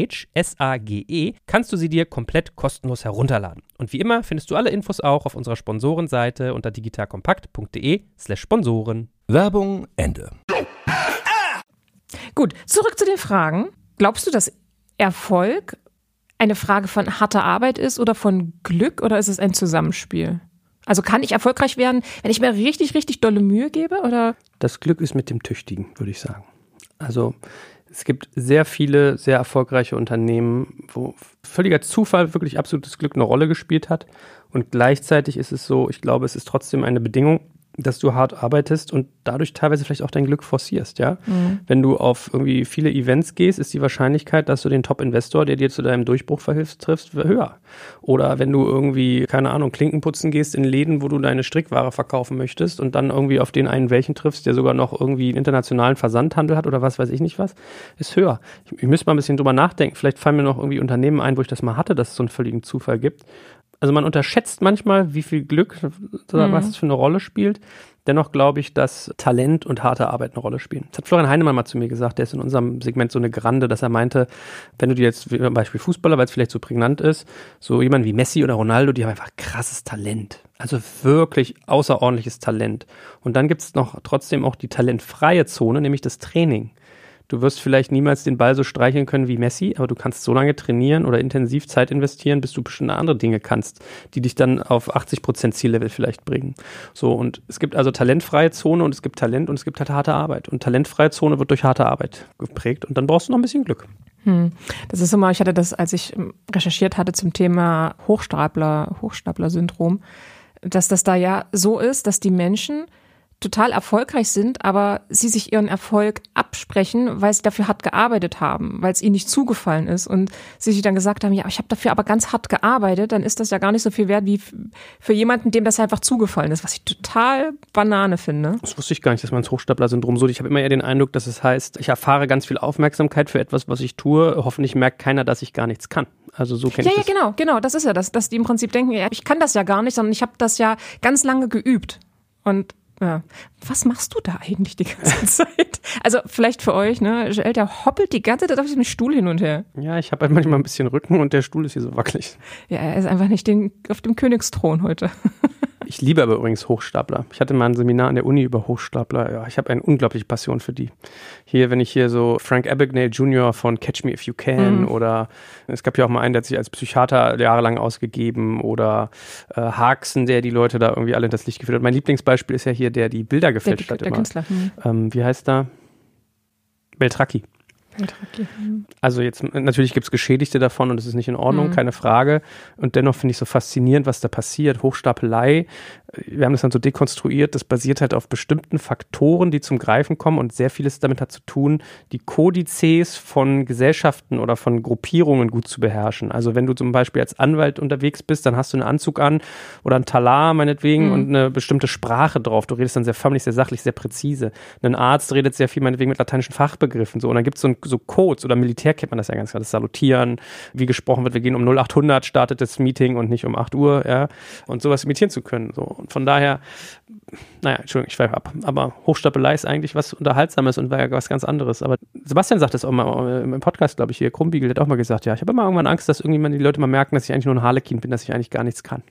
Sage, S-A-G-E, kannst du sie dir komplett kostenlos herunterladen. Und wie immer findest du alle Infos auch auf unserer Sponsorenseite unter digitalkompakt.de slash Sponsoren. Werbung Ende. Gut, zurück zu den Fragen. Glaubst du, dass Erfolg eine Frage von harter Arbeit ist oder von Glück oder ist es ein Zusammenspiel? Also kann ich erfolgreich werden, wenn ich mir richtig, richtig dolle Mühe gebe oder? Das Glück ist mit dem Tüchtigen, würde ich sagen. Also es gibt sehr viele sehr erfolgreiche Unternehmen, wo völliger Zufall wirklich absolutes Glück eine Rolle gespielt hat. Und gleichzeitig ist es so, ich glaube, es ist trotzdem eine Bedingung, dass du hart arbeitest und dadurch teilweise vielleicht auch dein Glück forcierst, ja. Mhm. Wenn du auf irgendwie viele Events gehst, ist die Wahrscheinlichkeit, dass du den Top-Investor, der dir zu deinem Durchbruch verhilft, triffst, höher. Oder wenn du irgendwie, keine Ahnung, Klinken putzen gehst in Läden, wo du deine Strickware verkaufen möchtest und dann irgendwie auf den einen welchen triffst, der sogar noch irgendwie einen internationalen Versandhandel hat oder was weiß ich nicht was, ist höher. Ich, ich müsste mal ein bisschen drüber nachdenken. Vielleicht fallen mir noch irgendwie Unternehmen ein, wo ich das mal hatte, dass es so einen völligen Zufall gibt. Also man unterschätzt manchmal, wie viel Glück, mhm. was es für eine Rolle spielt. Dennoch glaube ich, dass Talent und harte Arbeit eine Rolle spielen. Das hat Florian Heinemann mal zu mir gesagt, der ist in unserem Segment so eine Grande, dass er meinte, wenn du dir jetzt zum Beispiel Fußballer, weil es vielleicht so prägnant ist, so jemand wie Messi oder Ronaldo, die haben einfach krasses Talent. Also wirklich außerordentliches Talent. Und dann gibt es noch trotzdem auch die talentfreie Zone, nämlich das Training. Du wirst vielleicht niemals den Ball so streicheln können wie Messi, aber du kannst so lange trainieren oder intensiv Zeit investieren, bis du bestimmte andere Dinge kannst, die dich dann auf 80 Prozent Ziellevel vielleicht bringen. So, und es gibt also talentfreie Zone und es gibt Talent und es gibt halt harte Arbeit. Und talentfreie Zone wird durch harte Arbeit geprägt und dann brauchst du noch ein bisschen Glück. Hm. Das ist immer, ich hatte das, als ich recherchiert hatte zum Thema Hochstapler, Hochstapler-Syndrom, dass das da ja so ist, dass die Menschen total erfolgreich sind, aber sie sich ihren Erfolg absprechen, weil sie dafür hart gearbeitet haben, weil es ihnen nicht zugefallen ist und sie sich dann gesagt haben, ja, ich habe dafür aber ganz hart gearbeitet, dann ist das ja gar nicht so viel wert wie für jemanden, dem das einfach zugefallen ist, was ich total Banane finde. Das wusste ich gar nicht, dass man das Hochstapler-Syndrom so. Ich habe immer eher den Eindruck, dass es heißt, ich erfahre ganz viel Aufmerksamkeit für etwas, was ich tue. Hoffentlich merkt keiner, dass ich gar nichts kann. Also so kenne ja, ich Ja, ja, genau, genau. Das ist ja das, dass die im Prinzip denken, ja, ich kann das ja gar nicht, sondern ich habe das ja ganz lange geübt. Und ja. Was machst du da eigentlich die ganze Zeit? Also vielleicht für euch, ne? Joel, der hoppelt die ganze Zeit auf dem Stuhl hin und her. Ja, ich habe halt manchmal ein bisschen Rücken und der Stuhl ist hier so wackelig. Ja, er ist einfach nicht den, auf dem Königsthron heute. Ich liebe aber übrigens Hochstapler. Ich hatte mal ein Seminar an der Uni über Hochstapler. Ja, ich habe eine unglaubliche Passion für die. Hier, wenn ich hier so Frank Abagnale Jr. von Catch Me If You Can mhm. oder es gab ja auch mal einen, der hat sich als Psychiater jahrelang ausgegeben oder äh, Haxen, der die Leute da irgendwie alle in das Licht geführt hat. Mein Lieblingsbeispiel ist ja hier, der die Bilder gefälscht der, hat. Der immer. Künstler. Mhm. Ähm, wie heißt da? Beltracchi. Also jetzt natürlich gibt es Geschädigte davon und es ist nicht in Ordnung, mhm. keine Frage. Und dennoch finde ich so faszinierend, was da passiert. Hochstapelei, wir haben das dann so dekonstruiert, das basiert halt auf bestimmten Faktoren, die zum Greifen kommen und sehr vieles damit hat zu tun, die Kodizes von Gesellschaften oder von Gruppierungen gut zu beherrschen. Also wenn du zum Beispiel als Anwalt unterwegs bist, dann hast du einen Anzug an oder ein Talar meinetwegen mhm. und eine bestimmte Sprache drauf. Du redest dann sehr förmlich, sehr sachlich, sehr präzise. Ein Arzt redet sehr viel meinetwegen mit lateinischen Fachbegriffen. So. Und dann gibt es so, ein, so Codes oder Militär kennt man das ja ganz klar, das Salutieren, wie gesprochen wird, wir gehen um 0800, startet das Meeting und nicht um 8 Uhr, ja. Und sowas imitieren zu können. So. Und von daher, naja, Entschuldigung, ich schweife ab. Aber Hochstapelei ist eigentlich was Unterhaltsames und war ja was ganz anderes. Aber Sebastian sagt das auch mal im Podcast, glaube ich, hier. Krumbiegel der hat auch mal gesagt, ja, ich habe immer irgendwann Angst, dass irgendjemand die Leute mal merken, dass ich eigentlich nur ein Harlekin bin, dass ich eigentlich gar nichts kann.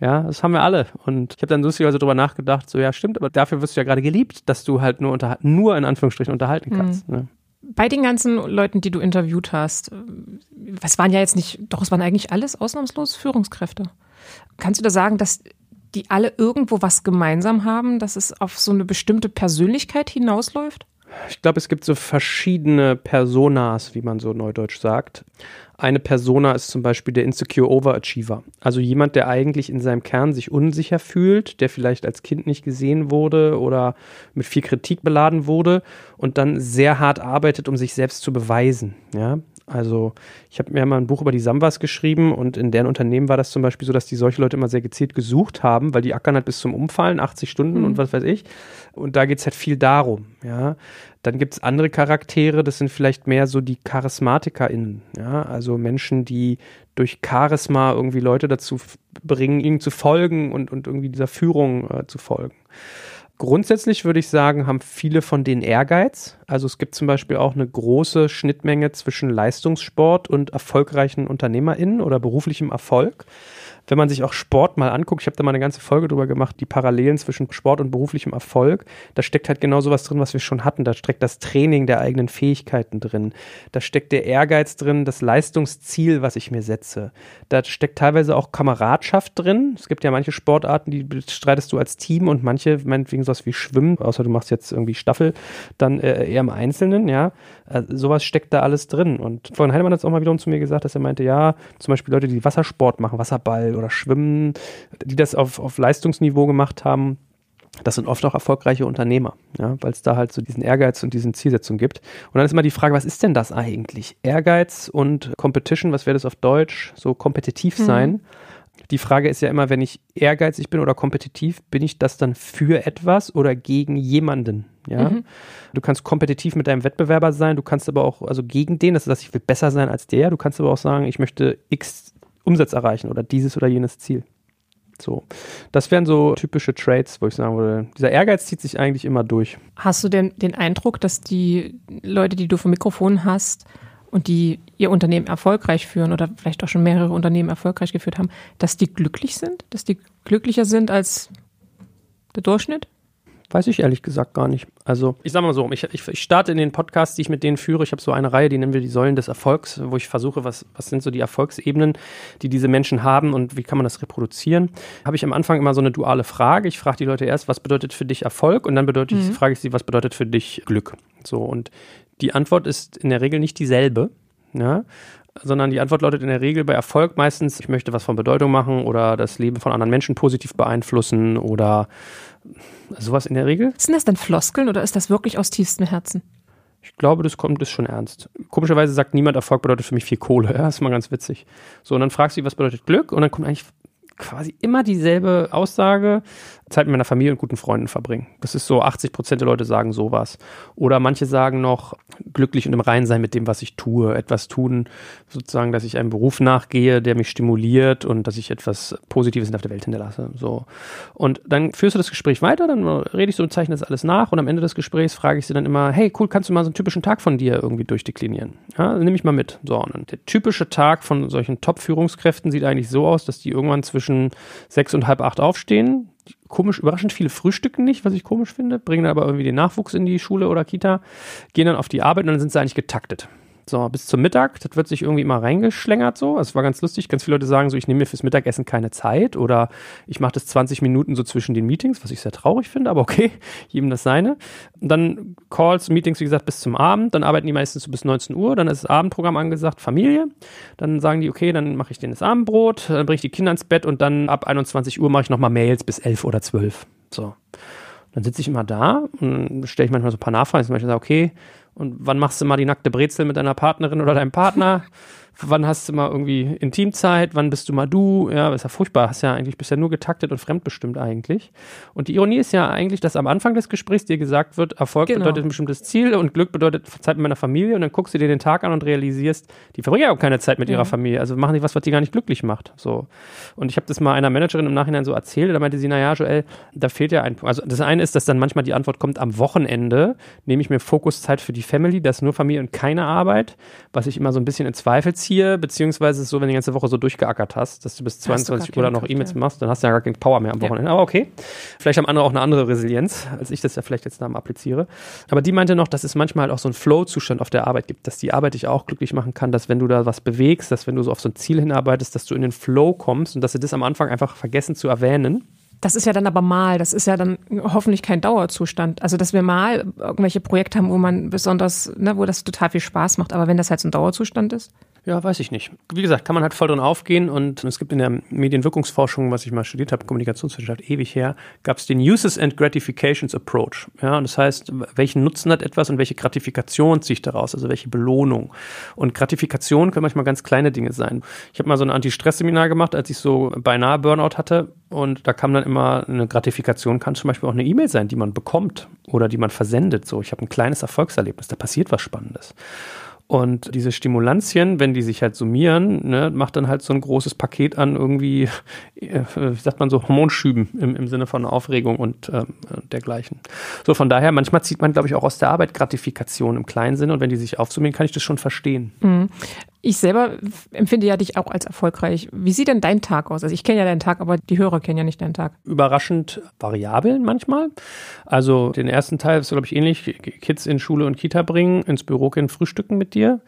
Ja, das haben wir alle. Und ich habe dann lustigerweise drüber nachgedacht, so ja, stimmt, aber dafür wirst du ja gerade geliebt, dass du halt nur, unter, nur in Anführungsstrichen unterhalten kannst. Mhm. Ne? Bei den ganzen Leuten, die du interviewt hast, was waren ja jetzt nicht, doch es waren eigentlich alles ausnahmslos Führungskräfte. Kannst du da sagen, dass die alle irgendwo was gemeinsam haben, dass es auf so eine bestimmte Persönlichkeit hinausläuft? Ich glaube, es gibt so verschiedene Personas, wie man so neudeutsch sagt. Eine Persona ist zum Beispiel der Insecure Overachiever. Also jemand, der eigentlich in seinem Kern sich unsicher fühlt, der vielleicht als Kind nicht gesehen wurde oder mit viel Kritik beladen wurde und dann sehr hart arbeitet, um sich selbst zu beweisen. Ja? Also ich habe mir mal ein Buch über die Samwas geschrieben und in deren Unternehmen war das zum Beispiel so, dass die solche Leute immer sehr gezielt gesucht haben, weil die ackern halt bis zum Umfallen, 80 Stunden mhm. und was weiß ich. Und da geht es halt viel darum, ja. Dann gibt es andere Charaktere, das sind vielleicht mehr so die CharismatikerInnen, ja. Also Menschen, die durch Charisma irgendwie Leute dazu bringen, ihnen zu folgen und, und irgendwie dieser Führung äh, zu folgen. Grundsätzlich würde ich sagen, haben viele von denen Ehrgeiz. Also es gibt zum Beispiel auch eine große Schnittmenge zwischen Leistungssport und erfolgreichen UnternehmerInnen oder beruflichem Erfolg wenn man sich auch Sport mal anguckt, ich habe da mal eine ganze Folge drüber gemacht, die Parallelen zwischen Sport und beruflichem Erfolg, da steckt halt genau sowas drin, was wir schon hatten. Da steckt das Training der eigenen Fähigkeiten drin. Da steckt der Ehrgeiz drin, das Leistungsziel, was ich mir setze. Da steckt teilweise auch Kameradschaft drin. Es gibt ja manche Sportarten, die bestreitest du als Team und manche, meinetwegen sowas wie Schwimmen, außer du machst jetzt irgendwie Staffel, dann äh, eher im Einzelnen, ja. Also sowas steckt da alles drin. Und Florian Heinemann hat es auch mal wiederum zu mir gesagt, dass er meinte, ja, zum Beispiel Leute, die Wassersport machen, Wasserball oder Schwimmen, die das auf, auf Leistungsniveau gemacht haben, das sind oft auch erfolgreiche Unternehmer, ja, weil es da halt so diesen Ehrgeiz und diesen Zielsetzung gibt. Und dann ist immer die Frage, was ist denn das eigentlich? Ehrgeiz und Competition, was wäre das auf Deutsch? So kompetitiv mhm. sein. Mhm. Die Frage ist ja immer, wenn ich ehrgeizig bin oder kompetitiv, bin ich das dann für etwas oder gegen jemanden? Ja. Mhm. Du kannst kompetitiv mit deinem Wettbewerber sein, du kannst aber auch, also gegen den, das ist, dass ich will besser sein als der, du kannst aber auch sagen, ich möchte X Umsatz erreichen oder dieses oder jenes Ziel. So, das wären so typische Traits, wo ich sagen würde, dieser Ehrgeiz zieht sich eigentlich immer durch. Hast du denn den Eindruck, dass die Leute, die du vom Mikrofon hast und die ihr Unternehmen erfolgreich führen oder vielleicht auch schon mehrere Unternehmen erfolgreich geführt haben, dass die glücklich sind, dass die glücklicher sind als der Durchschnitt? Weiß ich ehrlich gesagt gar nicht. Also, ich sag mal so, ich, ich, ich starte in den Podcasts, die ich mit denen führe. Ich habe so eine Reihe, die nennen wir die Säulen des Erfolgs, wo ich versuche, was, was sind so die Erfolgsebenen, die diese Menschen haben und wie kann man das reproduzieren. Habe ich am Anfang immer so eine duale Frage. Ich frage die Leute erst, was bedeutet für dich Erfolg? Und dann bedeutet, mhm. frage ich sie, was bedeutet für dich Glück? So, und die Antwort ist in der Regel nicht dieselbe. Ja, sondern die Antwort lautet in der Regel bei Erfolg meistens, ich möchte was von Bedeutung machen oder das Leben von anderen Menschen positiv beeinflussen oder sowas in der Regel. Sind das denn Floskeln oder ist das wirklich aus tiefstem Herzen? Ich glaube, das kommt ist schon ernst. Komischerweise sagt niemand, Erfolg bedeutet für mich viel Kohle. Ja, das ist mal ganz witzig. So, und dann fragst du, was bedeutet Glück? Und dann kommt eigentlich quasi immer dieselbe Aussage. Zeit mit meiner Familie und guten Freunden verbringen. Das ist so, 80 Prozent der Leute sagen sowas. Oder manche sagen noch, glücklich und im Reinen sein mit dem, was ich tue. Etwas tun, sozusagen, dass ich einem Beruf nachgehe, der mich stimuliert und dass ich etwas Positives auf der Welt hinterlasse. So. Und dann führst du das Gespräch weiter, dann rede ich so und zeichne das alles nach und am Ende des Gesprächs frage ich sie dann immer, hey, cool, kannst du mal so einen typischen Tag von dir irgendwie durchdeklinieren? Ja, nehme ich mal mit. So, und der typische Tag von solchen Top-Führungskräften sieht eigentlich so aus, dass die irgendwann zwischen sechs und halb acht aufstehen, komisch, überraschend viele frühstücken nicht, was ich komisch finde, bringen dann aber irgendwie den Nachwuchs in die Schule oder Kita, gehen dann auf die Arbeit und dann sind sie eigentlich getaktet. So, bis zum Mittag, das wird sich irgendwie immer reingeschlängert so. Es war ganz lustig. Ganz viele Leute sagen so, ich nehme mir fürs Mittagessen keine Zeit oder ich mache das 20 Minuten so zwischen den Meetings, was ich sehr traurig finde, aber okay, jedem das seine. Und dann Calls, Meetings, wie gesagt, bis zum Abend. Dann arbeiten die meistens so bis 19 Uhr. Dann ist das Abendprogramm angesagt, Familie. Dann sagen die, okay, dann mache ich denen das Abendbrot, dann bringe ich die Kinder ins Bett und dann ab 21 Uhr mache ich nochmal Mails bis 11 oder 12. So. Dann sitze ich immer da und stelle ich manchmal so ein paar Nachfragen. Zum Beispiel sage, okay, und wann machst du mal die nackte Brezel mit deiner Partnerin oder deinem Partner? wann hast du mal irgendwie Intimzeit, wann bist du mal du, ja, ist ja furchtbar, hast ja eigentlich bisher nur getaktet und fremdbestimmt eigentlich. Und die Ironie ist ja eigentlich, dass am Anfang des Gesprächs dir gesagt wird, Erfolg Genau. bedeutet ein bestimmtes Ziel und Glück bedeutet Zeit mit meiner Familie. Und dann guckst du dir den Tag an und realisierst, die verbringen ja auch keine Zeit mit ihrer Familie, also machen die was, was die gar nicht glücklich macht, so. Und ich habe das mal einer Managerin im Nachhinein so erzählt, da meinte sie, naja, Joel, da fehlt ja ein Punkt. Also das eine ist, dass dann manchmal die Antwort kommt, am Wochenende nehme ich mir Fokuszeit für die Family, das ist nur Familie und keine Arbeit, was ich immer so ein bisschen in Zweifel ziehe, beziehungsweise ist es so, wenn du die ganze Woche so durchgeackert hast, dass du bis Hast du gar 22 Uhr dann noch E-Mails ja. machst, dann hast du ja gar keine Power mehr am Ja. Wochenende. Aber okay. Vielleicht haben andere auch eine andere Resilienz, als ich das ja vielleicht jetzt da mal appliziere. Aber die meinte noch, dass es manchmal halt auch so einen Flow-Zustand auf der Arbeit gibt, dass die Arbeit dich auch glücklich machen kann, dass wenn du da was bewegst, dass wenn du so auf so ein Ziel hinarbeitest, dass du in den Flow kommst und dass sie das am Anfang einfach vergessen zu erwähnen. Das ist ja dann aber mal, das ist ja dann hoffentlich kein Dauerzustand. Also, dass wir mal irgendwelche Projekte haben, wo man besonders, ne, wo das total viel Spaß macht, aber wenn das halt so ein Dauerzustand ist. Ja, weiß ich nicht. Wie gesagt, kann man halt voll drin aufgehen und es gibt in der Medienwirkungsforschung, was ich mal studiert habe, Kommunikationswissenschaft, ewig her, gab es den Uses and Gratifications Approach. Ja, und das heißt, welchen Nutzen hat etwas und welche Gratifikation ziehe ich daraus, also welche Belohnung. Und Gratifikation können manchmal ganz kleine Dinge sein. Ich habe mal so ein Anti-Stress-Seminar gemacht, als ich so beinahe Burnout hatte und da kam dann immer eine Gratifikation, kann zum Beispiel auch eine E-Mail sein, die man bekommt oder die man versendet. So, ich habe ein kleines Erfolgserlebnis, da passiert was Spannendes. Und diese Stimulantien, wenn die sich halt summieren, ne, macht dann halt so ein großes Paket an irgendwie, äh, wie sagt man so, Hormonschüben im, im Sinne von Aufregung und ähm, dergleichen. So, von daher, manchmal zieht man, glaube ich, auch aus der Arbeit Gratifikation im kleinen Sinne und wenn die sich aufsummieren, kann ich das schon verstehen. Ich selber empfinde ja dich auch als erfolgreich. Wie sieht denn dein Tag aus? Also ich kenne ja deinen Tag, aber die Hörer kennen ja nicht deinen Tag. überraschend variabel manchmal. Also den ersten Teil ist, glaube ich, ähnlich. Kids in Schule und Kita bringen, ins Büro gehen, frühstücken mit dir.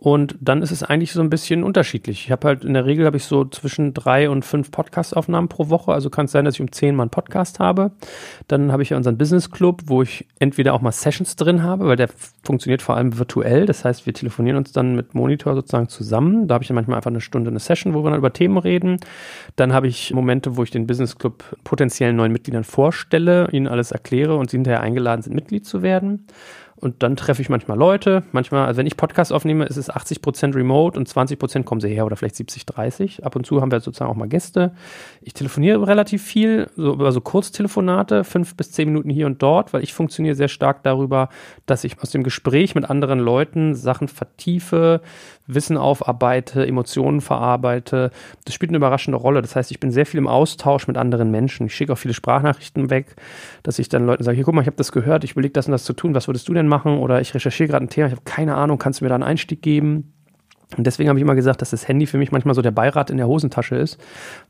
Und dann ist es eigentlich so ein bisschen unterschiedlich. Ich habe halt in der Regel habe ich so zwischen drei und fünf Podcast-Aufnahmen pro Woche. Also kann es sein, dass ich um zehn mal einen Podcast habe. Dann habe ich ja unseren Business Club, wo ich entweder auch mal Sessions drin habe, weil der funktioniert vor allem virtuell. Das heißt, wir telefonieren uns dann mit Monitor sozusagen zusammen. Da habe ich dann manchmal einfach eine Stunde eine Session, wo wir dann über Themen reden. Dann habe ich Momente, wo ich den Business Club potenziellen neuen Mitgliedern vorstelle, ihnen alles erkläre und sie hinterher eingeladen sind, Mitglied zu werden. Und dann treffe ich manchmal Leute. Manchmal, also wenn ich Podcast aufnehme, ist es 80% remote und 20% kommen sie her oder vielleicht 70, 30. Ab und zu haben wir sozusagen auch mal Gäste. Ich telefoniere relativ viel, so über so Kurztelefonate, fünf bis zehn Minuten hier und dort, weil ich funktioniere sehr stark darüber, dass ich aus dem Gespräch mit anderen Leuten Sachen vertiefe, Wissen aufarbeite, Emotionen verarbeite. Das spielt eine überraschende Rolle. Das heißt, ich bin sehr viel im Austausch mit anderen Menschen. Ich schicke auch viele Sprachnachrichten weg, dass ich dann Leuten sage, hier guck mal, ich habe das gehört, ich überlege das und das zu tun, was würdest du denn machen? Oder ich recherchiere gerade ein Thema, ich habe keine Ahnung, kannst du mir da einen Einstieg geben? Und deswegen habe ich immer gesagt, dass das Handy für mich manchmal so der Beirat in der Hosentasche ist,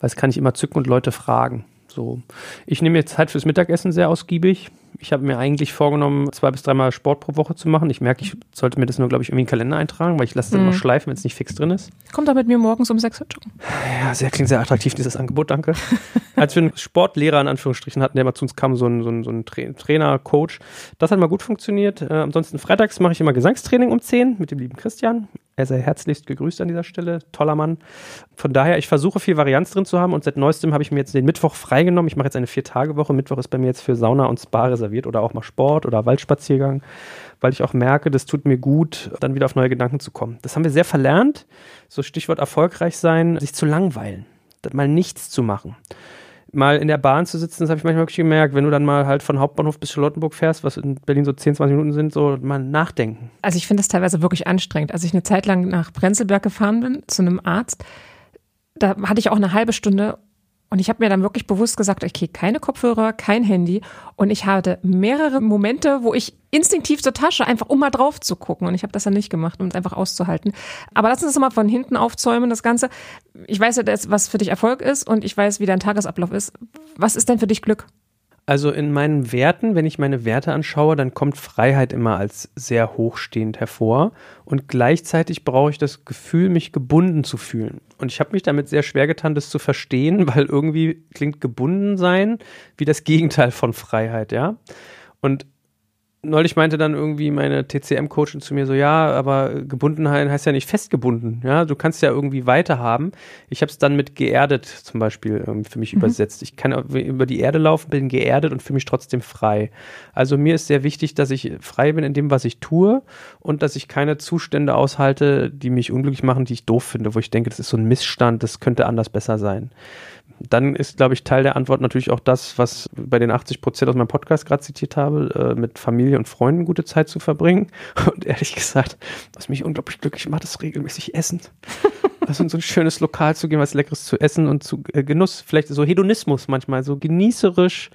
weil es kann ich immer zücken und Leute fragen. So. Ich nehme jetzt Zeit fürs Mittagessen sehr ausgiebig. Ich habe mir eigentlich vorgenommen, zwei bis dreimal Sport pro Woche zu machen. Ich merke, ich sollte mir das nur, glaube ich, irgendwie in den Kalender eintragen, weil ich lasse es dann immer schleifen, wenn es nicht fix drin ist. Kommt doch mit mir morgens um sechs Uhr joggen. Ja, sehr, klingt sehr attraktiv, dieses Angebot, danke. Als wir einen Sportlehrer in Anführungsstrichen hatten, der mal zu uns kam, so ein, so ein, so ein Tra Trainer, Coach, das hat mal gut funktioniert. Äh, ansonsten freitags mache ich immer Gesangstraining um 10 mit dem lieben Christian. Er sei herzlichst gegrüßt an dieser Stelle. Toller Mann. Von daher, ich versuche viel Varianz drin zu haben und seit neuestem habe ich mir jetzt den Mittwoch freigenommen. Ich mache jetzt eine Vier-Tage-Woche. Mittwoch ist bei mir jetzt für Sauna und Spa reserviert oder auch mal Sport oder Waldspaziergang, weil ich auch merke, das tut mir gut, dann wieder auf neue Gedanken zu kommen. Das haben wir sehr verlernt. So Stichwort erfolgreich sein, sich zu langweilen, mal nichts zu machen. Mal in der Bahn zu sitzen, das habe ich manchmal wirklich gemerkt, wenn du dann mal halt von Hauptbahnhof bis Charlottenburg fährst, was in Berlin so 10, 20 Minuten sind, so mal nachdenken. Also ich finde das teilweise wirklich anstrengend. Als ich eine Zeit lang nach Prenzlberg gefahren bin, zu einem Arzt, da hatte ich auch eine halbe Stunde und ich habe mir dann wirklich bewusst gesagt, okay, keine Kopfhörer, kein Handy. Und ich hatte mehrere Momente, wo ich instinktiv zur Tasche, einfach um mal drauf zu gucken. Und ich habe das dann nicht gemacht, um es einfach auszuhalten. Aber lass uns das mal von hinten aufzäumen, das Ganze. Ich weiß ja, was für dich Erfolg ist und ich weiß, wie dein Tagesablauf ist. Was ist denn für dich Glück? Also in meinen Werten, wenn ich meine Werte anschaue, dann kommt Freiheit immer als sehr hochstehend hervor. Und gleichzeitig brauche ich das Gefühl, mich gebunden zu fühlen. Und ich habe mich damit sehr schwer getan, das zu verstehen, weil irgendwie klingt gebunden sein wie das Gegenteil von Freiheit, ja. Und neulich meinte dann irgendwie meine TCM-Coachin zu mir so, ja, aber Gebundenheit heißt ja nicht festgebunden, ja, du kannst ja irgendwie weiterhaben. Ich habe es dann mit geerdet zum Beispiel ähm, für mich mhm. übersetzt. Ich kann über die Erde laufen, bin geerdet und fühle mich trotzdem frei. Also mir ist sehr wichtig, dass ich frei bin in dem, was ich tue und dass ich keine Zustände aushalte, die mich unglücklich machen, die ich doof finde, wo ich denke, das ist so ein Missstand, das könnte anders besser sein dann ist, glaube ich, Teil der Antwort natürlich auch das, was bei den 80 Prozent aus meinem Podcast gerade zitiert habe, äh, mit Familie und Freunden gute Zeit zu verbringen. Und ehrlich gesagt, was mich unglaublich glücklich macht, ist regelmäßig Essen. Also in so ein schönes Lokal zu gehen, was Leckeres zu essen und zu äh, Genuss, vielleicht so Hedonismus manchmal, so genießerisch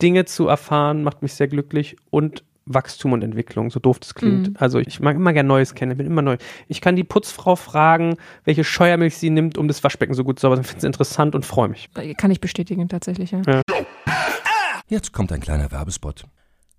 Dinge zu erfahren, macht mich sehr glücklich und Wachstum und Entwicklung, so doof das klingt. Mhm. Also ich mag immer gerne Neues kennen, ich bin immer neu. Ich kann die Putzfrau fragen, welche Scheuermilch sie nimmt, um das Waschbecken so gut zu sauber. Ich finde es interessant und freue mich. Kann ich bestätigen, tatsächlich, ja. ja. Jetzt kommt ein kleiner Werbespot.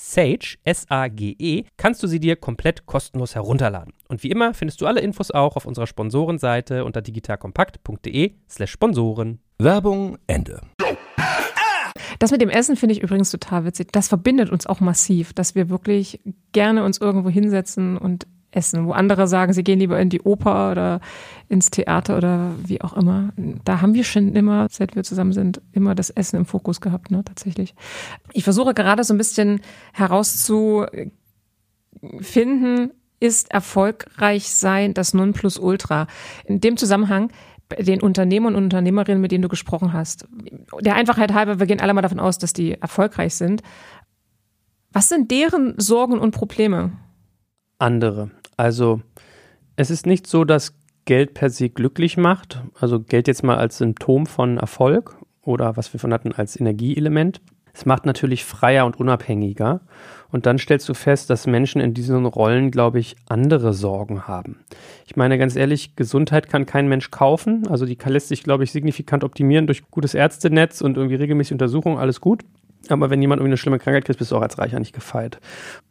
Sage, S-A-G-E, kannst du sie dir komplett kostenlos herunterladen. Und wie immer findest du alle Infos auch auf unserer Sponsorenseite unter digitalkompakt.de slash Sponsoren. Werbung Ende. Das mit dem Essen finde ich übrigens total witzig. Das verbindet uns auch massiv, dass wir wirklich gerne uns irgendwo hinsetzen und essen, wo andere sagen, sie gehen lieber in die Oper oder ins Theater oder wie auch immer. Da haben wir schon immer, seit wir zusammen sind, immer das Essen im Fokus gehabt, ne, tatsächlich. Ich versuche gerade so ein bisschen herauszufinden, ist erfolgreich sein das Nonplusultra. In dem Zusammenhang den Unternehmern und Unternehmerinnen, mit denen du gesprochen hast. Der Einfachheit halber, wir gehen alle mal davon aus, dass die erfolgreich sind. Was sind deren Sorgen und Probleme? Andere. Also es ist nicht so, dass Geld per se glücklich macht. Also Geld jetzt mal als Symptom von Erfolg oder was wir von hatten als Energieelement. Es macht natürlich freier und unabhängiger. Und dann stellst du fest, dass Menschen in diesen Rollen, glaube ich, andere Sorgen haben. Ich meine, ganz ehrlich, Gesundheit kann kein Mensch kaufen. Also die lässt sich, glaube ich, signifikant optimieren durch gutes Ärztenetz und irgendwie regelmäßige Untersuchungen, alles gut. Aber wenn jemand irgendwie eine schlimme Krankheit kriegt, bist du auch als Reicher nicht gefeit.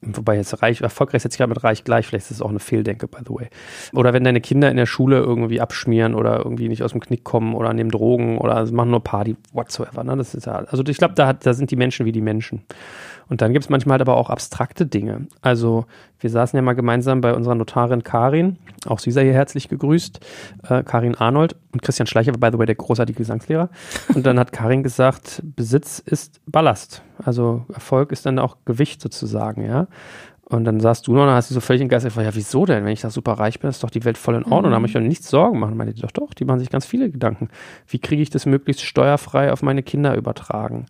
Wobei jetzt reich, erfolgreich setzt sich gerade mit reich gleich, vielleicht ist es auch eine Fehldenke, by the way. Oder wenn deine Kinder in der Schule irgendwie abschmieren oder irgendwie nicht aus dem Knick kommen oder nehmen Drogen oder machen nur Party, whatsoever. Ne? Das ist ja, also ich glaube, da, da sind die Menschen wie die Menschen. Und dann gibt es manchmal halt aber auch abstrakte Dinge. Also wir saßen ja mal gemeinsam bei unserer Notarin Karin, auch sie sei hier herzlich gegrüßt, äh, Karin Arnold und Christian Schleicher by the way der großartige Gesangslehrer. Und dann hat Karin gesagt, Besitz ist Ballast. Also Erfolg ist dann auch Gewicht sozusagen, ja. Und dann saßt du noch und hast du so völlig in Geist gefragt, ja, wieso denn? Wenn ich da super reich bin, ist doch die Welt voll in Ordnung. Mhm. Da muss ich mir nichts Sorgen machen. Meinte die doch, doch, die machen sich ganz viele Gedanken. Wie kriege ich das möglichst steuerfrei auf meine Kinder übertragen?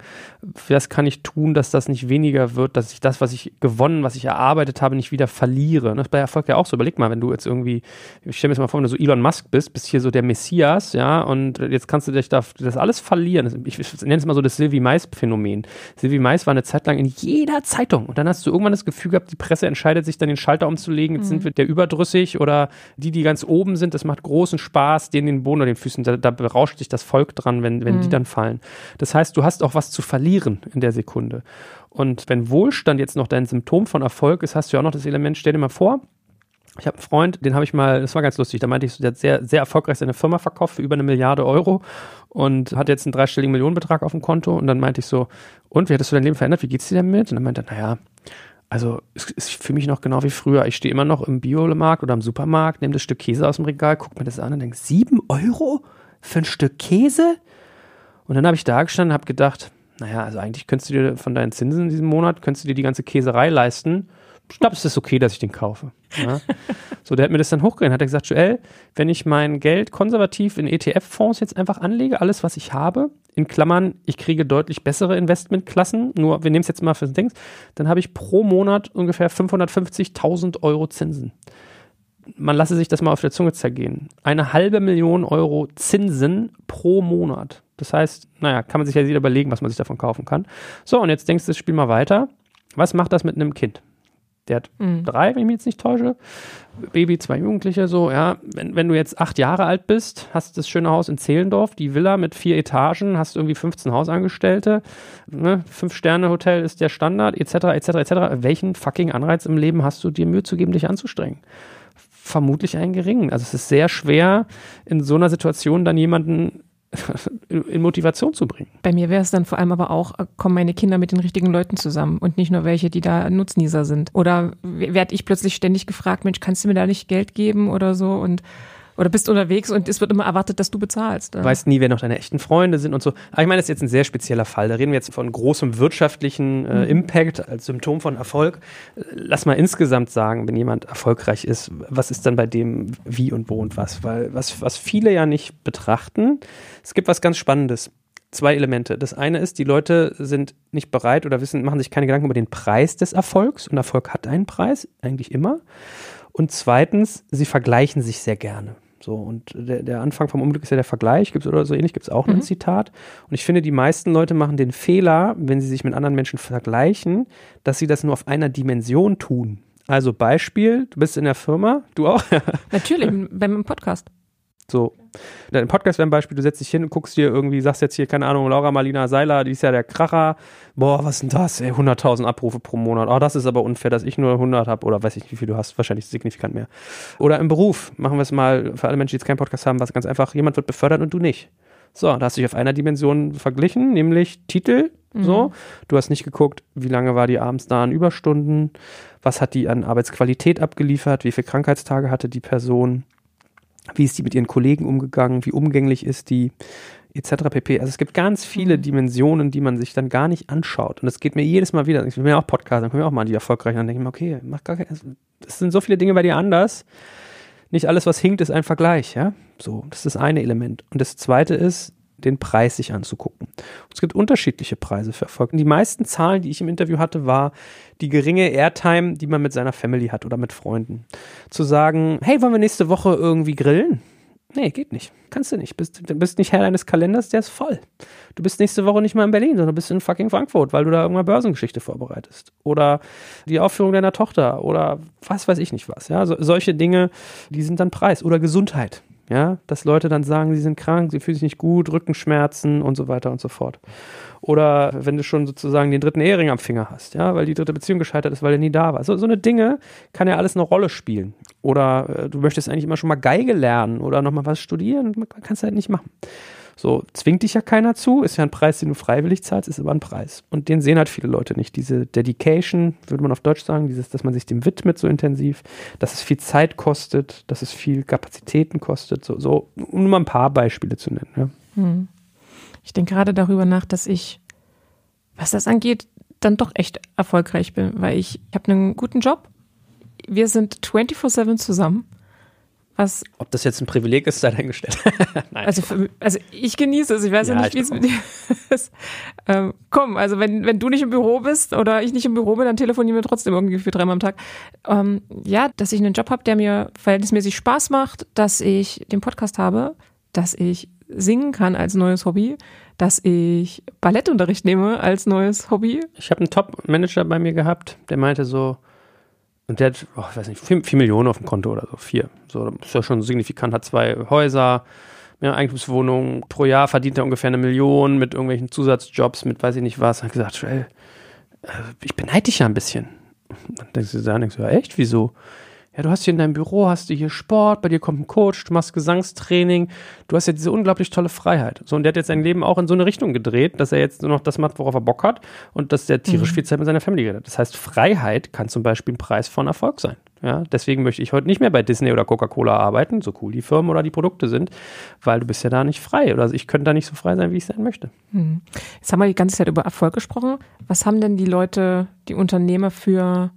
Was kann ich tun, dass das nicht weniger wird, dass ich das, was ich gewonnen, was ich erarbeitet habe, nicht wieder verliere? Das ist bei Erfolg ja auch so. Überleg mal, wenn du jetzt irgendwie, ich stelle mir jetzt mal vor, wenn du so Elon Musk bist, bist hier so der Messias, ja, und jetzt kannst du dich da, das alles verlieren. Ich, ich nenne es mal so das Sylvie Mais-Phänomen. Sylvie Mais war eine Zeit lang in jeder Zeitung und dann hast du irgendwann das Gefühl gehabt, die Presse entscheidet sich dann den Schalter umzulegen, jetzt mhm. sind wir der überdrüssig oder die, die ganz oben sind, das macht großen Spaß, denen den Boden oder den Füßen, da, da berauscht sich das Volk dran, wenn, wenn mhm. die dann fallen. Das heißt, du hast auch was zu verlieren in der Sekunde. Und wenn Wohlstand jetzt noch dein Symptom von Erfolg ist, hast du ja auch noch das Element, stell dir mal vor, ich habe einen Freund, den habe ich mal, das war ganz lustig, da meinte ich so, der hat sehr, sehr erfolgreich seine Firma verkauft für über eine Milliarde Euro und hat jetzt einen dreistelligen Millionenbetrag auf dem Konto und dann meinte ich so, und wie hattest du dein Leben verändert, wie geht's dir damit? Und dann meinte er, naja, also es ist für mich noch genau wie früher. Ich stehe immer noch im Biomarkt oder im Supermarkt, nehme das Stück Käse aus dem Regal, gucke mir das an und denke, sieben Euro für ein Stück Käse? Und dann habe ich da gestanden und habe gedacht, naja, also eigentlich könntest du dir von deinen Zinsen in diesem Monat, könntest du dir die ganze Käserei leisten. Ich glaube, es ist okay, dass ich den kaufe. Ja. so, der hat mir das dann hochgerechnet, hat er gesagt, Joel, wenn ich mein Geld konservativ in ETF-Fonds jetzt einfach anlege, alles, was ich habe, in Klammern, ich kriege deutlich bessere Investmentklassen, nur wir nehmen es jetzt mal für das Dings, dann habe ich pro Monat ungefähr 550.000 Euro Zinsen. Man lasse sich das mal auf der Zunge zergehen. Eine halbe Million Euro Zinsen pro Monat. Das heißt, naja, kann man sich ja jeder überlegen, was man sich davon kaufen kann. So, und jetzt denkst du, das Spiel mal weiter. Was macht das mit einem Kind? Der hat mhm. drei, wenn ich mich jetzt nicht täusche. Baby, zwei Jugendliche, so, ja. Wenn, wenn du jetzt acht Jahre alt bist, hast das schöne Haus in Zehlendorf, die Villa mit vier Etagen, hast irgendwie 15 Hausangestellte, ne? Fünf-Sterne-Hotel ist der Standard, etc., etc., etc. Welchen fucking Anreiz im Leben hast du, dir Mühe zu geben, dich anzustrengen? Vermutlich einen geringen. Also es ist sehr schwer, in so einer Situation dann jemanden in Motivation zu bringen. Bei mir wäre es dann vor allem aber auch, äh, kommen meine Kinder mit den richtigen Leuten zusammen und nicht nur welche, die da Nutznießer sind. Oder werde ich plötzlich ständig gefragt, Mensch, kannst du mir da nicht Geld geben oder so und oder bist unterwegs und es wird immer erwartet, dass du bezahlst. Du weißt nie, wer noch deine echten Freunde sind und so. Aber ich meine, das ist jetzt ein sehr spezieller Fall. Da reden wir jetzt von großem wirtschaftlichen äh, mhm. Impact als Symptom von Erfolg. Lass mal insgesamt sagen, wenn jemand erfolgreich ist, was ist dann bei dem wie und wo und was? Weil was, was viele ja nicht betrachten, es gibt was ganz Spannendes zwei Elemente. Das eine ist, die Leute sind nicht bereit oder wissen, machen sich keine Gedanken über den Preis des Erfolgs und Erfolg hat einen Preis, eigentlich immer. Und zweitens, sie vergleichen sich sehr gerne. So, und der, der Anfang vom Unglück ist ja der Vergleich, gibt es oder so ähnlich, gibt es auch mhm. ein Zitat. Und ich finde, die meisten Leute machen den Fehler, wenn sie sich mit anderen Menschen vergleichen, dass sie das nur auf einer Dimension tun. Also Beispiel, du bist in der Firma, du auch? Natürlich, beim Podcast. So. Dein Podcast wäre ein Beispiel, du setzt dich hin und guckst dir irgendwie, sagst jetzt hier, keine Ahnung, Laura Marlina Seiler, die ist ja der Kracher. Boah, was ist denn das? Ey, 100.000 Abrufe pro Monat. Oh, das ist aber unfair, dass ich nur 100 habe oder weiß ich nicht, wie viel du hast. Wahrscheinlich signifikant mehr. Oder im Beruf. Machen wir es mal für alle Menschen, die jetzt keinen Podcast haben, was ganz einfach. Jemand wird befördert und du nicht. So, da hast du dich auf einer Dimension verglichen, nämlich Titel. Mhm. So, du hast nicht geguckt, wie lange war die abends da an Überstunden, was hat die an Arbeitsqualität abgeliefert, wie viele Krankheitstage hatte die Person wie ist die mit ihren Kollegen umgegangen, wie umgänglich ist die, etc. pp. Also es gibt ganz viele mhm. Dimensionen, die man sich dann gar nicht anschaut. Und es geht mir jedes Mal wieder, ich bin ja auch Podcast, dann kommen wir auch mal an die erfolgreichen, dann denke ich mir, okay, mach gar kein, es sind so viele Dinge bei dir anders. Nicht alles, was hinkt, ist ein Vergleich, ja. So, das ist das eine Element. Und das zweite ist, den Preis sich anzugucken. Es gibt unterschiedliche Preise für Erfolg. Die meisten Zahlen, die ich im Interview hatte, war die geringe Airtime, die man mit seiner Family hat oder mit Freunden. Zu sagen, hey, wollen wir nächste Woche irgendwie grillen? Nee, geht nicht. Kannst du nicht. Bist, du bist nicht Herr deines Kalenders, der ist voll. Du bist nächste Woche nicht mal in Berlin, sondern bist in fucking Frankfurt, weil du da irgendeine Börsengeschichte vorbereitest. Oder die Aufführung deiner Tochter oder was weiß ich nicht was. Ja, so, solche Dinge, die sind dann Preis. Oder Gesundheit. Ja, dass Leute dann sagen, sie sind krank, sie fühlen sich nicht gut, Rückenschmerzen und so weiter und so fort. Oder wenn du schon sozusagen den dritten Ehering am Finger hast, ja, weil die dritte Beziehung gescheitert ist, weil er nie da war. So, so eine Dinge kann ja alles eine Rolle spielen. Oder äh, du möchtest eigentlich immer schon mal Geige lernen oder nochmal was studieren, man kann es halt nicht machen. So, zwingt dich ja keiner zu, ist ja ein Preis, den du freiwillig zahlst, ist aber ein Preis. Und den sehen halt viele Leute nicht. Diese Dedication, würde man auf Deutsch sagen, dieses, dass man sich dem widmet so intensiv, dass es viel Zeit kostet, dass es viel Kapazitäten kostet, so, so um nur mal ein paar Beispiele zu nennen. Ja. Hm. Ich denke gerade darüber nach, dass ich, was das angeht, dann doch echt erfolgreich bin, weil ich, ich habe einen guten Job. Wir sind 24-7 zusammen. Was, Ob das jetzt ein Privileg ist, sei dahingestellt. also, für, also ich genieße es. Ich weiß ja, ja nicht, wie es mit dir ist. Ähm, komm, also wenn, wenn du nicht im Büro bist oder ich nicht im Büro bin, dann telefonieren wir trotzdem irgendwie für dreimal am Tag. Ähm, ja, dass ich einen Job habe, der mir verhältnismäßig Spaß macht, dass ich den Podcast habe, dass ich singen kann als neues Hobby, dass ich Ballettunterricht nehme als neues Hobby. Ich habe einen Top-Manager bei mir gehabt, der meinte so, und der hat, oh, ich weiß nicht, vier, Millionen auf dem Konto oder so, vier. So, das ist ja schon signifikant, hat zwei Häuser, mehr Eigentumswohnungen, pro Jahr verdient er ungefähr eine Million mit irgendwelchen Zusatzjobs, mit weiß ich nicht was. Hat gesagt, Joel, äh, ich beneide dich ja ein bisschen. Dann denkst du da, denkst du, ja, echt, wieso? Ja, du hast hier in deinem Büro, hast du hier Sport, bei dir kommt ein Coach, du machst Gesangstraining, du hast ja diese unglaublich tolle Freiheit. So, und der hat jetzt sein Leben auch in so eine Richtung gedreht, dass er jetzt nur noch das macht, worauf er Bock hat und dass der tierisch mhm. viel Zeit mit seiner Familie hat. Das heißt, Freiheit kann zum Beispiel ein Preis von Erfolg sein. Ja, deswegen möchte ich heute nicht mehr bei Disney oder Coca-Cola arbeiten, so cool die Firmen oder die Produkte sind, weil du bist ja da nicht frei. Oder ich könnte da nicht so frei sein, wie ich sein möchte. Hm. Jetzt haben wir die ganze Zeit über Erfolg gesprochen. Was haben denn die Leute, die Unternehmer für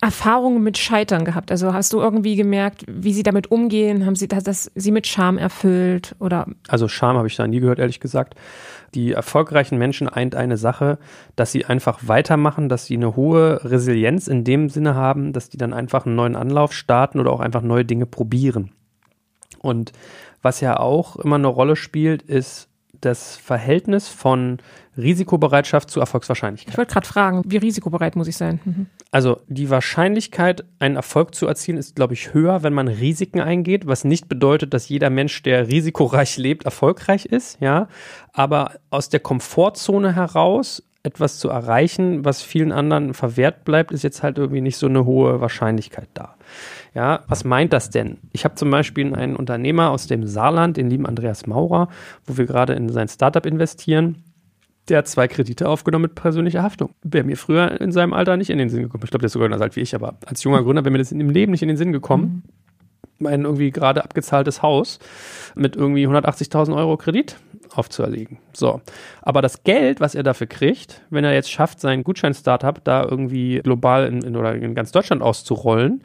Erfahrungen mit Scheitern gehabt? Also hast du irgendwie gemerkt, wie sie damit umgehen? Haben sie das, das sie mit Scham erfüllt oder? Also Scham habe ich da nie gehört, ehrlich gesagt. Die erfolgreichen Menschen eint eine Sache, dass sie einfach weitermachen, dass sie eine hohe Resilienz in dem Sinne haben, dass die dann einfach einen neuen Anlauf starten oder auch einfach neue Dinge probieren. Und was ja auch immer eine Rolle spielt, ist das Verhältnis von Risikobereitschaft zu Erfolgswahrscheinlichkeit. Ich wollte gerade fragen, wie risikobereit muss ich sein? Mhm. Also die Wahrscheinlichkeit, einen Erfolg zu erzielen, ist, glaube ich, höher, wenn man Risiken eingeht, was nicht bedeutet, dass jeder Mensch, der risikoreich lebt, erfolgreich ist, ja. Aber aus der Komfortzone heraus etwas zu erreichen, was vielen anderen verwehrt bleibt, ist jetzt halt irgendwie nicht so eine hohe Wahrscheinlichkeit da. Ja, was meint das denn? Ich habe zum Beispiel einen Unternehmer aus dem Saarland, den lieben Andreas Maurer, wo wir gerade in sein Startup investieren der hat zwei Kredite aufgenommen mit persönlicher Haftung. Wäre mir früher in seinem Alter nicht in den Sinn gekommen. Ich glaube, der ist sogar genauso alt wie ich, aber als junger Gründer wäre mir das im Leben nicht in den Sinn gekommen. Mhm. Mein irgendwie gerade abgezahltes Haus mit irgendwie 180.000 Euro Kredit aufzuerlegen. So. Aber das Geld, was er dafür kriegt, wenn er jetzt schafft, sein Gutschein-Startup da irgendwie global in, in, oder in ganz Deutschland auszurollen,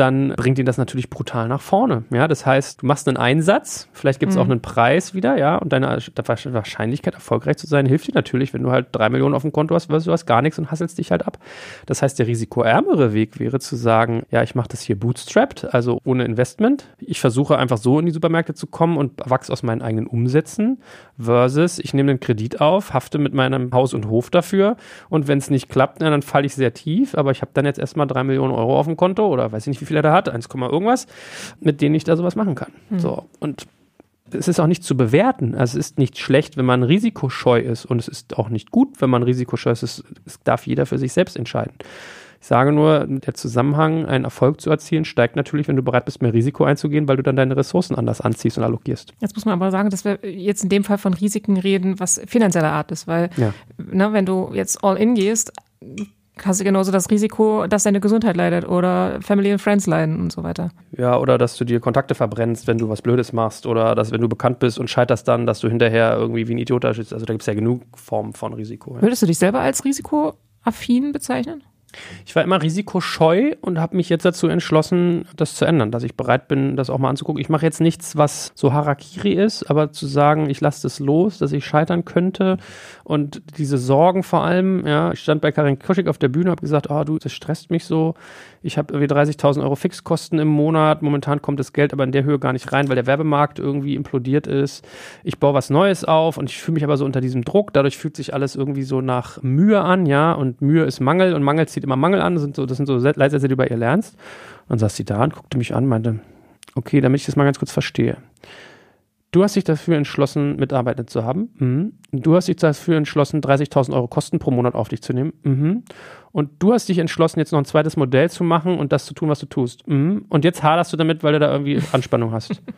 dann bringt ihn das natürlich brutal nach vorne. Ja, das heißt, du machst einen Einsatz, vielleicht gibt es mhm. auch einen Preis wieder, ja, und deine Wahrscheinlichkeit, erfolgreich zu sein, hilft dir natürlich, wenn du halt drei Millionen auf dem Konto hast, weil du hast gar nichts und hasselst dich halt ab. Das heißt, der risikoärmere Weg wäre zu sagen, ja, ich mache das hier bootstrapped, also ohne Investment. Ich versuche einfach so in die Supermärkte zu kommen und wachse aus meinen eigenen Umsätzen versus ich nehme einen Kredit auf, hafte mit meinem Haus und Hof dafür und wenn es nicht klappt, dann falle ich sehr tief, aber ich habe dann jetzt erstmal drei Millionen Euro auf dem Konto oder weiß ich nicht, wie viel er da hat, 1, irgendwas, mit denen ich da sowas machen kann. Mhm. So, und es ist auch nicht zu bewerten. Also es ist nicht schlecht, wenn man risikoscheu ist und es ist auch nicht gut, wenn man risikoscheu ist. Es, darf jeder für sich selbst entscheiden. Ich sage nur, der Zusammenhang, einen Erfolg zu erzielen, steigt natürlich, wenn du bereit bist, mehr Risiko einzugehen, weil du dann deine Ressourcen anders anziehst und allokierst. Jetzt muss man aber sagen, dass wir jetzt in dem Fall von Risiken reden, was finanzieller Art ist, weil ja. ne, wenn du jetzt all in gehst, hast du genauso das Risiko, dass deine Gesundheit leidet oder Family and Friends leiden und so weiter. Ja, oder dass du dir Kontakte verbrennst, wenn du was Blödes machst oder dass, wenn du bekannt bist und scheiterst dann, dass du hinterher irgendwie wie ein Idiot da sitzt. Also da gibt es ja genug Formen von Risiko. Ja. Würdest du dich selber als risikoaffin bezeichnen? Ich war immer risikoscheu und habe mich jetzt dazu entschlossen, das zu ändern, dass ich bereit bin, das auch mal anzugucken. Ich mache jetzt nichts, was so Harakiri ist, aber zu sagen, ich lasse das los, dass ich scheitern könnte und diese Sorgen vor allem, ja, ich stand bei Karin Kuschig auf der Bühne, habe gesagt, oh du, das stresst mich so. Ich habe irgendwie 30.000 Euro Fixkosten im Monat. Momentan kommt das Geld aber in der Höhe gar nicht rein, weil der Werbemarkt irgendwie implodiert ist. Ich baue was Neues auf und ich fühle mich aber so unter diesem Druck. Dadurch fühlt sich alles irgendwie so nach Mühe an, ja, und Mühe ist Mangel und Mangel zieht immer Mangel an. Das sind so, das sind so Leitsätze, die du bei ihr lernst. Und dann saß sie da und guckte mich an, meinte, okay, damit ich das mal ganz kurz verstehe. Du hast dich dafür entschlossen, Mitarbeiter zu haben. Mhm. Du hast dich dafür entschlossen, 30.000 Euro Kosten pro Monat auf dich zu nehmen. Mhm. Und du hast dich entschlossen, jetzt noch ein zweites Modell zu machen und das zu tun, was du tust. Mhm. Und jetzt haderst du damit, weil du da irgendwie Anspannung hast.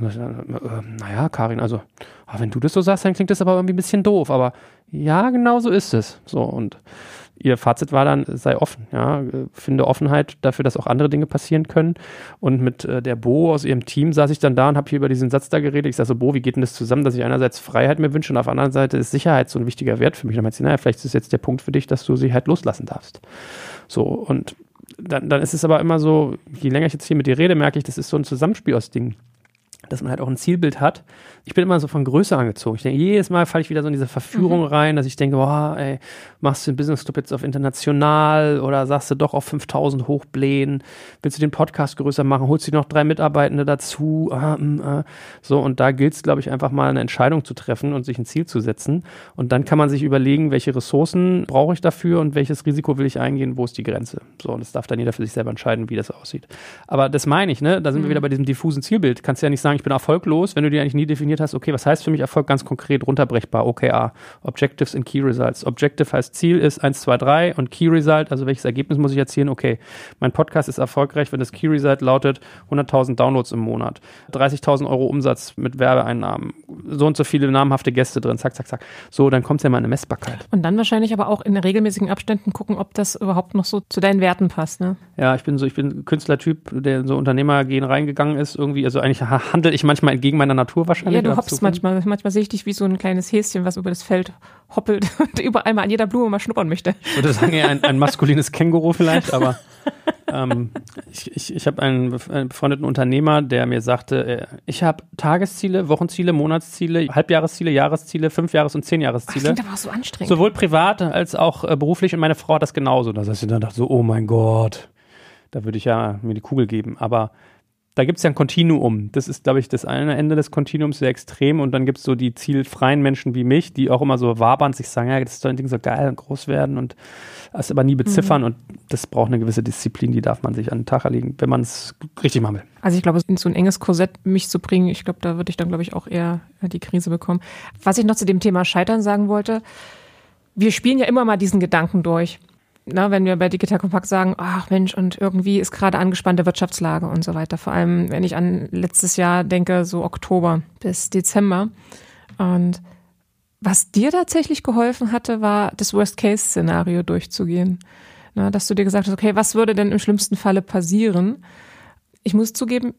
Äh, äh, naja, Karin, also, ah, wenn du das so sagst, dann klingt das aber irgendwie ein bisschen doof. Aber ja, genau so ist es. So, und ihr Fazit war dann, sei offen, ja, finde Offenheit dafür, dass auch andere Dinge passieren können. Und mit äh, der Bo aus ihrem Team saß ich dann da und habe hier über diesen Satz da geredet. Ich sage so, Bo, wie geht denn das zusammen, dass ich einerseits Freiheit mir wünsche und auf der anderen Seite ist Sicherheit so ein wichtiger Wert für mich. dann meinte sie, naja, vielleicht ist jetzt der Punkt für dich, dass du Sicherheit loslassen darfst. So, und dann, dann ist es aber immer so, je länger ich jetzt hier mit dir rede, merke ich, das ist so ein Zusammenspiel aus Dingen dass man halt auch ein Zielbild hat. Ich bin immer so von Größe angezogen. Ich denke, jedes Mal falle ich wieder so in diese Verführung mhm. rein, dass ich denke, boah, ey, machst du den Business Club jetzt auf international oder sagst du doch auf 5000 hochblähen? Willst du den Podcast größer machen? Holst du noch drei Mitarbeitende dazu? Ah, mm, ah. So, und da gilt es, glaube ich, einfach mal eine Entscheidung zu treffen und sich ein Ziel zu setzen. Und dann kann man sich überlegen, welche Ressourcen brauche ich dafür und welches Risiko will ich eingehen, wo ist die Grenze? So, und das darf dann jeder für sich selber entscheiden, wie das aussieht. Aber das meine ich, ne? Da sind mhm. wir wieder bei diesem diffusen Zielbild. Kannst ja nicht sagen, ich bin erfolglos, wenn du dir eigentlich nie definiert hast, okay, was heißt für mich Erfolg ganz konkret runterbrechbar? OKR, Objectives and Key Results. Objective heißt Ziel ist 1, 2, 3 und Key Result, also welches Ergebnis muss ich erzielen? Okay, mein Podcast ist erfolgreich, wenn das Key Result lautet 100.000 Downloads im Monat, 30.000 Euro Umsatz mit Werbeeinnahmen, so und so viele namhafte Gäste drin, zack, zack, zack. So, dann kommt es ja mal in eine Messbarkeit. Und dann wahrscheinlich aber auch in regelmäßigen Abständen gucken, ob das überhaupt noch so zu deinen Werten passt, ne? Ja, ich bin so, ich bin Künstlertyp, der in so Unternehmergehen reingegangen ist irgendwie. Also eigentlich handle ich manchmal entgegen meiner Natur wahrscheinlich. Ja, du hoppst manchmal. Manchmal sehe ich dich wie so ein kleines Häschen, was über das Feld hoppelt und überall mal an jeder Blume mal schnuppern möchte. Ich würde sagen, eher ein, ein maskulines Känguru vielleicht, aber ähm, ich, ich, ich habe einen, einen befreundeten Unternehmer, der mir sagte, äh, ich habe Tagesziele, Wochenziele, Monatsziele, Halbjahresziele, Jahresziele, Fünfjahres- und Zehnjahresziele. Das klingt aber auch so anstrengend. Sowohl privat als auch äh, beruflich und meine Frau hat das genauso. Da saß ich dann dachte so, oh mein Gott, da würde ich ja mir die Kugel geben. Aber da gibt es ja ein Kontinuum. Das ist, glaube ich, das eine Ende des Kontinuums sehr extrem. Und dann gibt es so die zielfreien Menschen wie mich, die auch immer so wabern, sich sagen, ja, das ist doch ein Ding so geil und groß werden und es aber nie beziffern. Mhm. Und das braucht eine gewisse Disziplin, die darf man sich an den Tag erlegen, wenn man es richtig machen will. Also ich glaube, in so ein enges Korsett mich zu bringen, ich glaube, da würde ich dann, glaube ich, auch eher die Krise bekommen. Was ich noch zu dem Thema Scheitern sagen wollte, wir spielen ja immer mal diesen Gedanken durch na, wenn wir bei Digital Compact sagen, ach Mensch, und irgendwie ist gerade angespannte Wirtschaftslage und so weiter. Vor allem, wenn ich an letztes Jahr denke, so Oktober bis Dezember. Und was dir tatsächlich geholfen hatte, war das Worst-Case-Szenario durchzugehen. Na, dass du dir gesagt hast, okay, was würde denn im schlimmsten Falle passieren? Ich muss zugeben,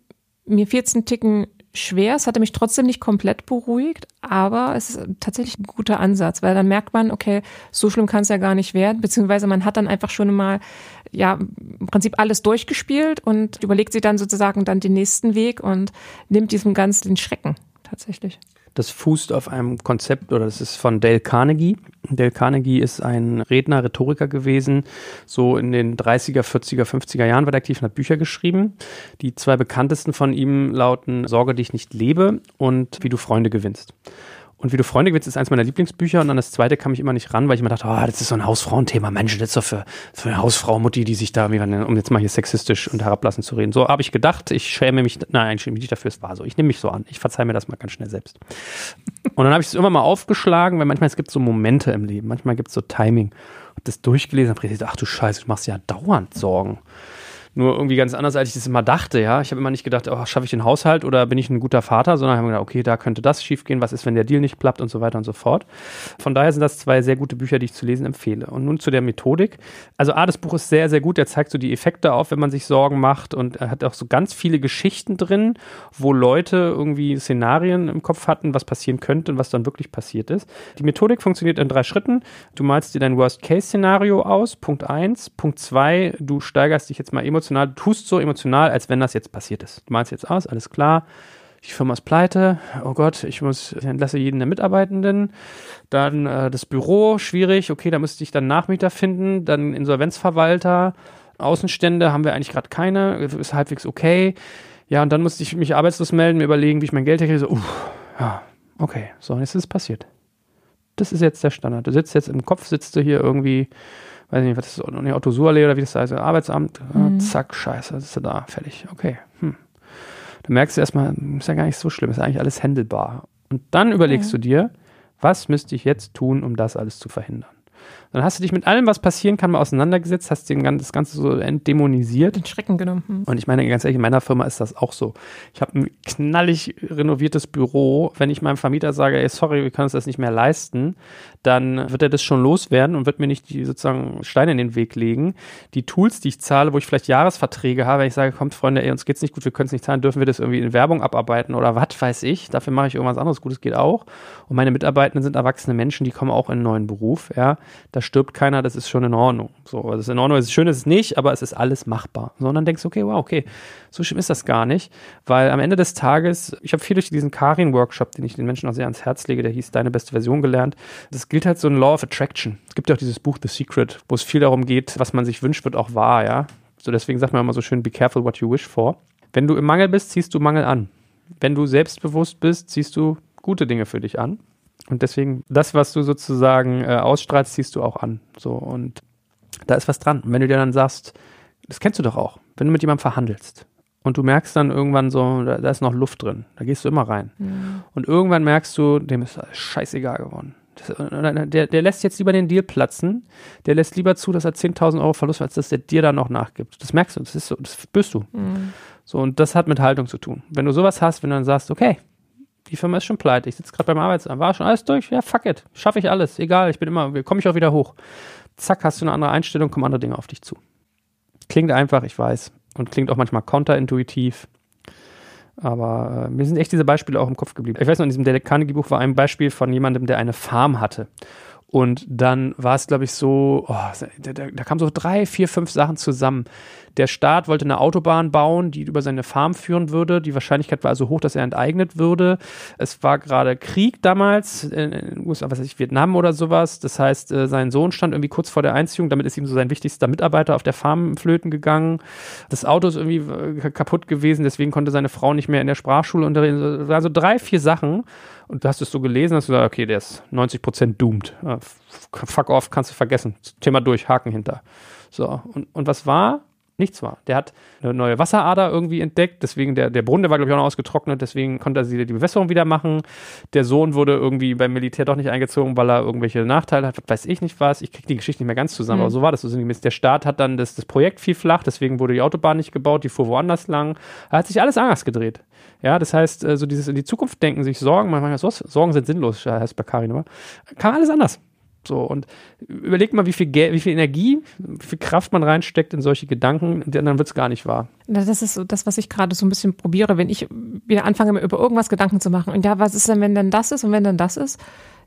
mir fiel es einen Ticken schwer. Es hatte mich trotzdem nicht komplett beruhigt, aber es ist tatsächlich ein guter Ansatz, weil dann merkt man, okay, so schlimm kann es ja gar nicht werden, beziehungsweise man hat dann einfach schon mal, ja, im Prinzip alles durchgespielt und überlegt sich dann sozusagen dann den nächsten Weg und nimmt diesem Ganzen den Schrecken tatsächlich. Das fußt auf einem Konzept, oder das ist von Dale Carnegie. Dale Carnegie ist ein Redner, Rhetoriker gewesen. So in den 30er, 40er, 50er Jahren war er aktiv und hat Bücher geschrieben. Die zwei bekanntesten von ihm lauten Sorge dich nicht lebe und Wie du Freunde gewinnst. Und wie du Freunde gewinnst, ist eins meiner Lieblingsbücher. Und dann das zweite kam ich immer nicht ran, weil ich immer dachte, oh, das ist so ein Hausfrauenthema. Mensch, das ist doch für, für eine Hausfrau, Mutti, die sich da, um jetzt mal hier sexistisch und herablassend zu reden. So habe ich gedacht, ich schäme mich, nein, ich schäme mich nicht dafür, es war so. Ich nehme mich so an. Ich verzeihe mir das mal ganz schnell selbst. Und dann habe ich es immer mal aufgeschlagen, weil manchmal es gibt so Momente im Leben, manchmal gibt es so Timing. Und das durchgelesen, habe ich gedacht, ach du Scheiße, du machst ja dauernd Sorgen. Nur irgendwie ganz anders, als ich das immer dachte, ja. Ich habe immer nicht gedacht, oh, schaffe ich den Haushalt oder bin ich ein guter Vater, sondern habe gedacht, okay, da könnte das schiefgehen, was ist, wenn der Deal nicht klappt und so weiter und so fort. Von daher sind das zwei sehr gute Bücher, die ich zu lesen empfehle. Und nun zu der Methodik. Also A, das Buch ist sehr, sehr gut. Er zeigt so die Effekte auf, wenn man sich Sorgen macht und er hat auch so ganz viele Geschichten drin, wo Leute irgendwie Szenarien im Kopf hatten, was passieren könnte und was dann wirklich passiert ist. Die Methodik funktioniert in drei Schritten. Du malst dir dein Worst-Case-Szenario aus, Punkt eins. Punkt zwei, du steigerst dich jetzt mal emotional emotional, du tust so emotional, als wenn das jetzt passiert ist. Du malst jetzt aus, alles klar. Die Firma ist pleite. Oh Gott, ich muss, ich entlasse jeden der Mitarbeitenden. Dann äh, das Büro, schwierig. Okay, da müsste ich dann Nachmieter finden. Dann Insolvenzverwalter. Außenstände haben wir eigentlich gerade keine. Ist halbwegs okay. Ja, und dann musste ich mich arbeitslos melden, mir überlegen, wie ich mein Geld herkriege. So, uh, ja, okay, so, jetzt ist es passiert. Das ist jetzt der Standard. Du sitzt jetzt im Kopf, sitzt du hier irgendwie weiß nicht, was ist das, nee, Autosurallee oder wie das heißt, Arbeitsamt, mhm. zack, scheiße, ist er da, fertig, okay. Hm. Du merkst erstmal, ist ja gar nicht so schlimm, ist eigentlich alles handelbar. Und dann überlegst mhm. du dir, was müsste ich jetzt tun, um das alles zu verhindern? Dann hast du dich mit allem, was passieren kann, mal auseinandergesetzt, hast den, das Ganze so entdämonisiert. Den Schrecken genommen. Hm. Und ich meine, ganz ehrlich, in meiner Firma ist das auch so. Ich habe ein knallig renoviertes Büro. Wenn ich meinem Vermieter sage, ey, sorry, wir können uns das nicht mehr leisten, dann wird er das schon loswerden und wird mir nicht die sozusagen Steine in den Weg legen. Die Tools, die ich zahle, wo ich vielleicht Jahresverträge habe, wenn ich sage, kommt Freunde, ey, uns geht's nicht gut, wir können es nicht zahlen, dürfen wir das irgendwie in Werbung abarbeiten oder was weiß ich. Dafür mache ich irgendwas anderes Gutes, geht auch. Und meine Mitarbeitenden sind erwachsene Menschen, die kommen auch in einen neuen Beruf, ja. Da stirbt keiner, das ist schon in Ordnung. So, das ist in Ordnung, es ist schön, es ist nicht, aber es ist alles machbar. So, und dann denkst du, okay, wow, okay, so schlimm ist das gar nicht, weil am Ende des Tages, ich habe viel durch diesen Karin-Workshop, den ich den Menschen auch sehr ans Herz lege, der hieß Deine beste Version gelernt. Das gilt halt so ein Law of Attraction. Es gibt ja auch dieses Buch The Secret, wo es viel darum geht, was man sich wünscht, wird auch wahr, ja. So, deswegen sagt man immer so schön, be careful what you wish for. Wenn du im Mangel bist, ziehst du Mangel an. Wenn du selbstbewusst bist, ziehst du gute Dinge für dich an. Und deswegen, das, was du sozusagen äh, ausstrahlst, ziehst du auch an. So, und da ist was dran. Und wenn du dir dann sagst, das kennst du doch auch, wenn du mit jemandem verhandelst und du merkst dann irgendwann so, da, da ist noch Luft drin. Da gehst du immer rein. Mhm. Und irgendwann merkst du, dem ist alles scheißegal geworden. Das, der, der lässt jetzt lieber den Deal platzen. Der lässt lieber zu, dass er 10.000 Euro Verlust hat, als dass der dir dann noch nachgibt. Das merkst du, das ist so, das spürst du. Mhm. So, und das hat mit Haltung zu tun. Wenn du sowas hast, wenn du dann sagst, okay, die Firma ist schon pleite, ich sitze gerade beim Arbeitsamt, war schon alles durch, ja, fuck it, schaffe ich alles, egal, ich bin immer, komme ich auch wieder hoch. Zack, hast du eine andere Einstellung, kommen andere Dinge auf dich zu. Klingt einfach, ich weiß, und klingt auch manchmal counterintuitiv. Aber äh, mir sind echt diese Beispiele auch im Kopf geblieben. Ich weiß noch, in diesem Dale Carnegie-Buch war ein Beispiel von jemandem, der eine Farm hatte. Und dann war es, glaube ich, so, oh, da, da, da kamen so drei, vier, fünf Sachen zusammen. Der Staat wollte eine Autobahn bauen, die über seine Farm führen würde. Die Wahrscheinlichkeit war also hoch, dass er enteignet würde. Es war gerade Krieg damals in USA, was weiß ich, Vietnam oder sowas. Das heißt, äh, sein Sohn stand irgendwie kurz vor der Einziehung. Damit ist ihm so sein wichtigster Mitarbeiter auf der Farm flöten gegangen. Das Auto ist irgendwie äh, kaputt gewesen, deswegen konnte seine Frau nicht mehr in der Sprachschule unterrichten. Also drei, vier Sachen. Und du hast es so gelesen, hast du gesagt, okay, der ist 90 Prozent doomed. Fuck off, kannst du vergessen. Thema durch, Haken hinter. So, und, und was war? Nichts war. Der hat eine neue Wasserader irgendwie entdeckt, deswegen der, der Brunnen, der war, glaube ich, auch noch ausgetrocknet, deswegen konnte er die Bewässerung wieder machen. Der Sohn wurde irgendwie beim Militär doch nicht eingezogen, weil er irgendwelche Nachteile hat, weiß ich nicht was. Ich kriege die Geschichte nicht mehr ganz zusammen, mhm. aber so war das. Also, der Staat hat dann das, das Projekt viel flach, deswegen wurde die Autobahn nicht gebaut, die fuhr woanders lang. Da hat sich alles anders gedreht. Ja, das heißt, äh, so dieses in die Zukunft denken, sich Sorgen, manchmal so, Sorgen sind sinnlos, heißt bei Karin immer, kann alles anders. So, und überlegt mal, wie viel, Geld, wie viel Energie, wie viel Kraft man reinsteckt in solche Gedanken, denn dann wird es gar nicht wahr. Das ist so das, was ich gerade so ein bisschen probiere, wenn ich wieder anfange, mir über irgendwas Gedanken zu machen. Und ja, was ist denn, wenn dann das ist und wenn dann das ist,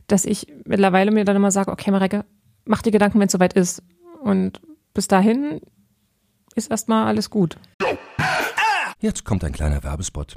dass ich mittlerweile mir dann immer sage, okay, Mareke, mach dir Gedanken, wenn es soweit ist. Und bis dahin ist erstmal alles gut. Jetzt kommt ein kleiner Werbespot.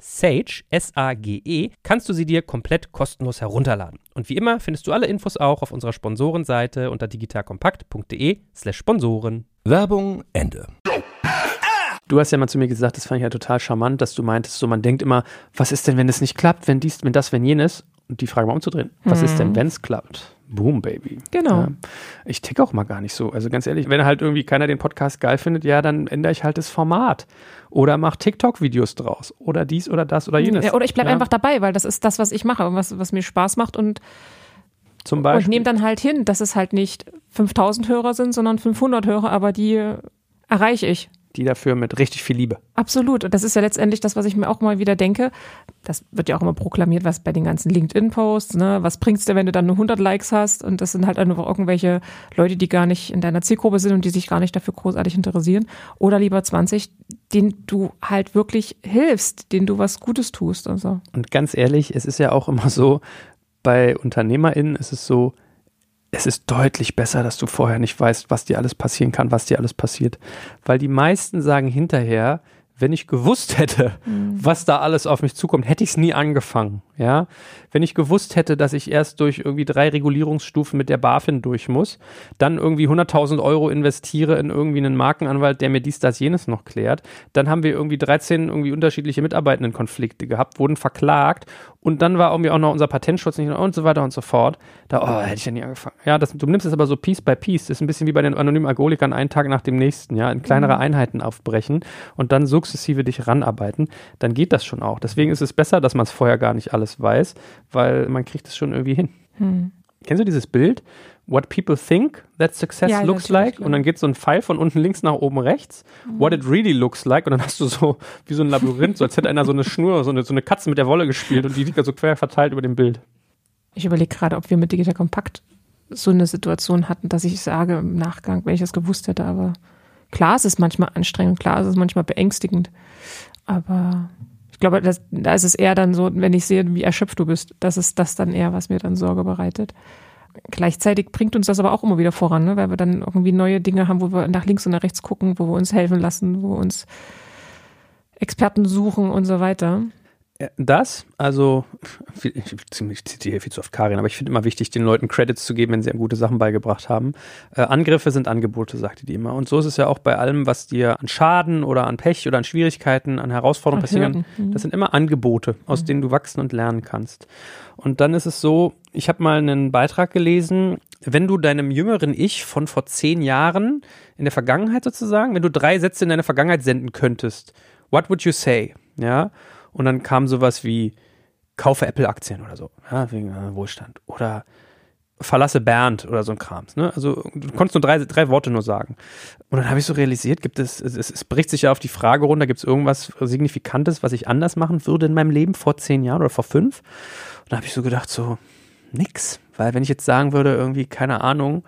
Sage, S-A-G-E, kannst du sie dir komplett kostenlos herunterladen. Und wie immer findest du alle Infos auch auf unserer Sponsorenseite unter digitalkompakt.de slash Sponsoren. Werbung Ende. Du hast ja mal zu mir gesagt, das fand ich ja total charmant, dass du meintest, so man denkt immer, was ist denn, wenn es nicht klappt, wenn dies, wenn das, wenn jenes? Und die Frage mal umzudrehen. Was mhm. ist denn, mhm. wenn es klappt? Boom, Baby. Genau. Ja. Ich tick auch mal gar nicht so. Also ganz ehrlich, wenn halt irgendwie keiner den Podcast geil findet, ja, dann ändere ich halt das Format. Oder mach TikTok-Videos draus. Oder dies oder das oder jenes. Ja, oder ich bleibe ja. einfach dabei, weil das ist das, was ich mache, was, was mir Spaß macht und zum Beispiel. Und nehme dann halt hin, dass es halt nicht 5000 Hörer sind, sondern 500 Hörer, aber die erreiche ich die dafür mit richtig viel Liebe. Absolut. Und das ist ja letztendlich das, was ich mir auch mal wieder denke. Das wird ja auch immer proklamiert, was bei den ganzen LinkedIn-Posts, ne? Was bringt's dir, wenn du dann nur 100 Likes hast? Und das sind halt einfach irgendwelche Leute, die gar nicht in deiner Zielgruppe sind und die sich gar nicht dafür großartig interessieren. Oder lieber 20, denen du halt wirklich hilfst, denen du was Gutes tust und so. Und ganz ehrlich, es ist ja auch immer so, bei UnternehmerInnen ist es so, es ist deutlich besser, dass du vorher nicht weißt, was dir alles passieren kann, was dir alles passiert. Weil die meisten sagen hinterher, wenn ich gewusst hätte, mhm. was da alles auf mich zukommt, hätte ich es nie angefangen. Ja, wenn ich gewusst hätte, dass ich erst durch irgendwie drei Regulierungsstufen mit der BaFin durch muss, dann irgendwie 100.000 Euro investiere in irgendwie einen Markenanwalt, der mir dies, das, jenes noch klärt, dann haben wir irgendwie 13 irgendwie unterschiedliche Mitarbeitendenkonflikte gehabt, wurden verklagt und dann war irgendwie auch noch unser Patentschutz nicht und so weiter und so fort. Da, oh, hätte ich ja nie angefangen. Ja, das, du nimmst es aber so Piece by Piece. Das ist ein bisschen wie bei den anonymen Alkoholikern einen Tag nach dem nächsten, ja, in kleinere mhm. Einheiten aufbrechen und dann sukzessive dich ranarbeiten. Dann geht das schon auch. Deswegen ist es besser, dass man es vorher gar nicht alles weiß, weil man kriegt es schon irgendwie hin. Hm. Kennst du dieses Bild? What people think that success Ja, looks like. Und dann geht so ein Pfeil von unten links nach oben rechts. What it really looks like. Und dann hast du so wie so ein Labyrinth, so als hätte einer so eine Schnur, so eine, so eine Katze mit der Wolle gespielt und die liegt da so quer verteilt über dem Bild. Ich überlege gerade, ob wir mit Digital Kompakt so eine Situation hatten, dass ich sage im Nachgang, wenn ich das gewusst hätte, aber klar, es ist manchmal anstrengend, klar, es ist manchmal beängstigend, aber glaube, das, da ist es eher dann so, wenn ich sehe, wie erschöpft du bist, das ist das dann eher, was mir dann Sorge bereitet. Gleichzeitig bringt uns das aber auch immer wieder voran, ne? weil wir dann irgendwie neue Dinge haben, wo wir nach links und nach rechts gucken, wo wir uns helfen lassen, wo wir uns Experten suchen und so weiter. Ja, Das, also, ich ziemlich- ich zitiere viel zu oft Karin, aber ich finde immer wichtig, den Leuten Credits zu geben, wenn sie einem gute Sachen beigebracht haben. Äh, Angriffe sind Angebote, sagte die immer. Und so ist es ja auch bei allem, was dir an Schaden oder an Pech oder an Schwierigkeiten, an Herausforderungen passieren. Hürden, mhm. Das sind immer Angebote, aus denen du wachsen und lernen kannst. Und dann ist es so, ich habe mal einen Beitrag gelesen, wenn du deinem jüngeren Ich von vor zehn Jahren in der Vergangenheit sozusagen, wenn du drei Sätze in deine Vergangenheit senden könntest, what would you say? Ja, und dann kam sowas wie kaufe Apple-Aktien oder so, ja, wegen äh, Wohlstand. Oder verlasse Bernd oder so ein Krams. Ne? Also du konntest nur drei, drei Worte nur sagen. Und dann habe ich so realisiert, gibt es, es, es, bricht sich ja auf die Frage runter, gibt es irgendwas Signifikantes, was ich anders machen würde in meinem Leben vor zehn Jahren oder vor fünf? Und da habe ich so gedacht, so nix. Weil wenn ich jetzt sagen würde, irgendwie, keine Ahnung,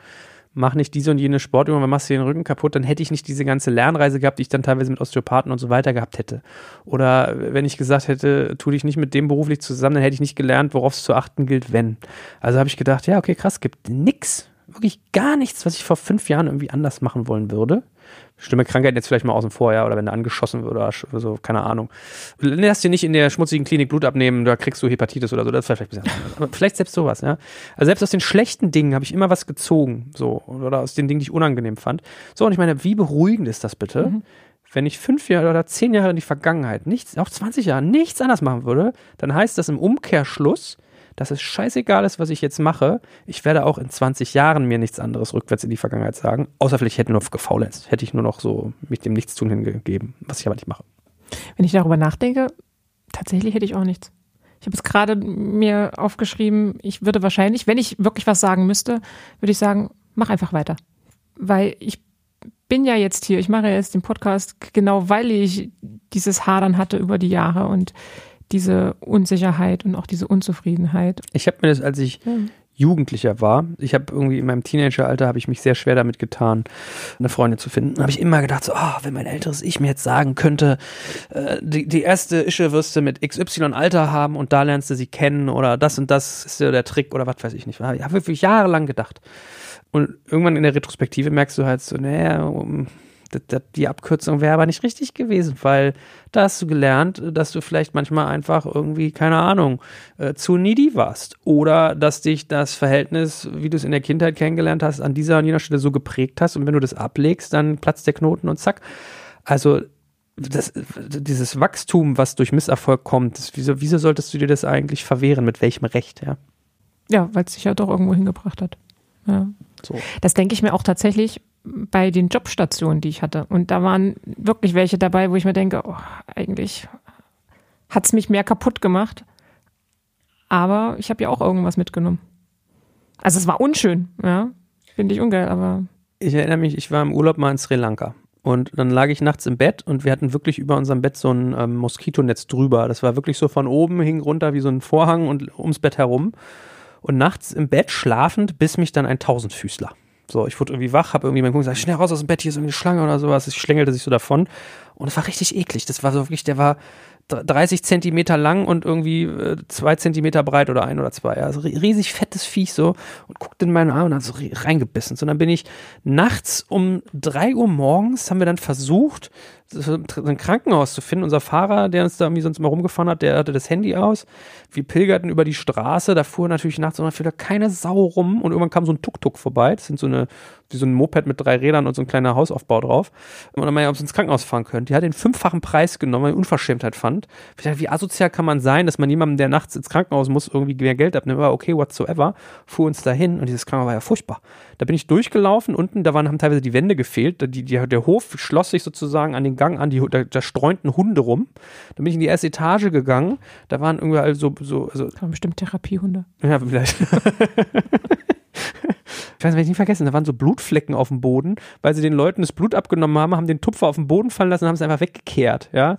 mach nicht diese und jene Sportübung, dann machst du den Rücken kaputt, dann hätte ich nicht diese ganze Lernreise gehabt, die ich dann teilweise mit Osteopathen und so weiter gehabt hätte. Oder wenn ich gesagt hätte, tu dich nicht mit dem beruflich zusammen, dann hätte ich nicht gelernt, worauf es zu achten gilt, wenn. Also habe ich gedacht, ja, okay, krass, gibt nix, wirklich gar nichts, was ich vor fünf Jahren irgendwie anders machen wollen würde. Schlimme Krankheiten jetzt vielleicht mal außen vor, ja, oder wenn du angeschossen wird oder so, keine Ahnung. Lass dir nicht in der schmutzigen Klinik Blut abnehmen, da kriegst du Hepatitis oder so, das ist vielleicht ein bisschen anders. Aber vielleicht selbst sowas, ja. Also selbst aus den schlechten Dingen habe ich immer was gezogen, so, oder aus den Dingen, die ich unangenehm fand. So, und ich meine, wie beruhigend ist das bitte? Wenn ich fünf Jahre oder zehn Jahre in die Vergangenheit, nichts, auch 20 Jahre, nichts anders machen würde, dann heißt das im Umkehrschluss, dass es scheißegal ist, was ich jetzt mache. Ich werde auch in 20 Jahren mir nichts anderes rückwärts in die Vergangenheit sagen. Außer vielleicht hätte ich nur gefaulenzt. Hätte ich nur noch so mich dem Nichtstun hingegeben, was ich aber nicht mache. Wenn ich darüber nachdenke, tatsächlich hätte ich auch nichts. Ich habe es gerade mir aufgeschrieben, ich würde wahrscheinlich, wenn ich wirklich was sagen müsste, würde ich sagen, mach einfach weiter. Weil ich bin ja jetzt hier, ich mache ja jetzt den Podcast genau, weil ich dieses Hadern hatte über die Jahre und diese Unsicherheit und auch diese Unzufriedenheit. Ich habe mir das, als ich Jugendlicher war, ich habe irgendwie in meinem Teenageralter habe ich mich sehr schwer damit getan, eine Freundin zu finden. Da habe ich immer gedacht, so, ah, wenn mein älteres Ich mir jetzt sagen könnte, äh, die, die erste Ische wirst du mit XY Alter haben und da lernst du sie kennen oder das und das ist ja der Trick oder was weiß ich nicht. Ich habe wirklich jahrelang gedacht. Und irgendwann in der Retrospektive merkst du halt so, naja, um, die Abkürzung wäre aber nicht richtig gewesen, weil da hast du gelernt, dass du vielleicht manchmal einfach irgendwie, keine Ahnung, äh, zu needy warst. Oder dass dich das Verhältnis, wie du es in der Kindheit kennengelernt hast, an dieser und jener Stelle so geprägt hast und wenn du das ablegst, dann platzt der Knoten und zack. Also das, dieses Wachstum, was durch Misserfolg kommt, das, wieso, wieso solltest du dir das eigentlich verwehren? Mit welchem Recht, ja? Ja, weil es sich ja doch irgendwo hingebracht hat. Ja. So. Das denke ich mir auch tatsächlich bei den Jobstationen, die ich hatte. Und da waren wirklich welche dabei, wo ich mir denke, oh, eigentlich hat es mich mehr kaputt gemacht. Aber ich habe ja auch irgendwas mitgenommen. Also es war unschön, ja. Finde ich ungeil, aber Ich erinnere mich, ich war im Urlaub mal in Sri Lanka. Und dann lag ich nachts im Bett und wir hatten wirklich über unserem Bett so ein ähm, Moskitonetz drüber. Das war wirklich so von oben, hing runter wie so ein Vorhang und ums Bett herum. Und nachts im Bett schlafend biss mich dann ein Tausendfüßler. So, ich wurde irgendwie wach, habe irgendwie meinen Kumpel gesagt, schnell raus aus dem Bett, hier ist irgendwie eine Schlange oder sowas. Ich schlängelte sich so davon. Und es war richtig eklig. Das war so wirklich, der war 30 Zentimeter lang und irgendwie äh, zwei Zentimeter breit oder ein oder zwei. Also ri- riesig fettes Viech so und guckte in meinen Arm und hat so reingebissen. So, dann bin ich nachts um drei Uhr morgens, haben wir dann versucht, so ein Krankenhaus zu finden. Unser Fahrer, der uns da irgendwie sonst mal rumgefahren hat, der hatte das Handy aus. Wir pilgerten über die Straße, da fuhr natürlich nachts immer wieder keine Sau rum und irgendwann kam so ein Tuk-Tuk vorbei. Das sind so eine wie so ein Moped mit drei Rädern und so ein kleiner Hausaufbau drauf. Und dann mal, ob sie ins Krankenhaus fahren können. Die hat den fünffachen Preis genommen, weil die Unverschämtheit fand. Ich dachte, wie asozial kann man sein, dass man jemandem, der nachts ins Krankenhaus muss, irgendwie mehr Geld abnimmt. Aber okay, whatsoever. Fuhr uns dahin und dieses Krankenhaus war ja furchtbar. Da bin ich durchgelaufen, unten, da waren, haben teilweise die Wände gefehlt. Die, die, der Hof schloss sich sozusagen an den Gang an, die, da, da streunten Hunde rum. Da bin ich in die erste Etage gegangen. Da waren irgendwie so, so, also. Das waren bestimmt Therapiehunde. Ja, vielleicht. ich weiß nicht, nicht vergessen, da waren so Blutflecken auf dem Boden, weil sie den Leuten das Blut abgenommen haben, haben den Tupfer auf den Boden fallen lassen und haben es einfach weggekehrt, ja.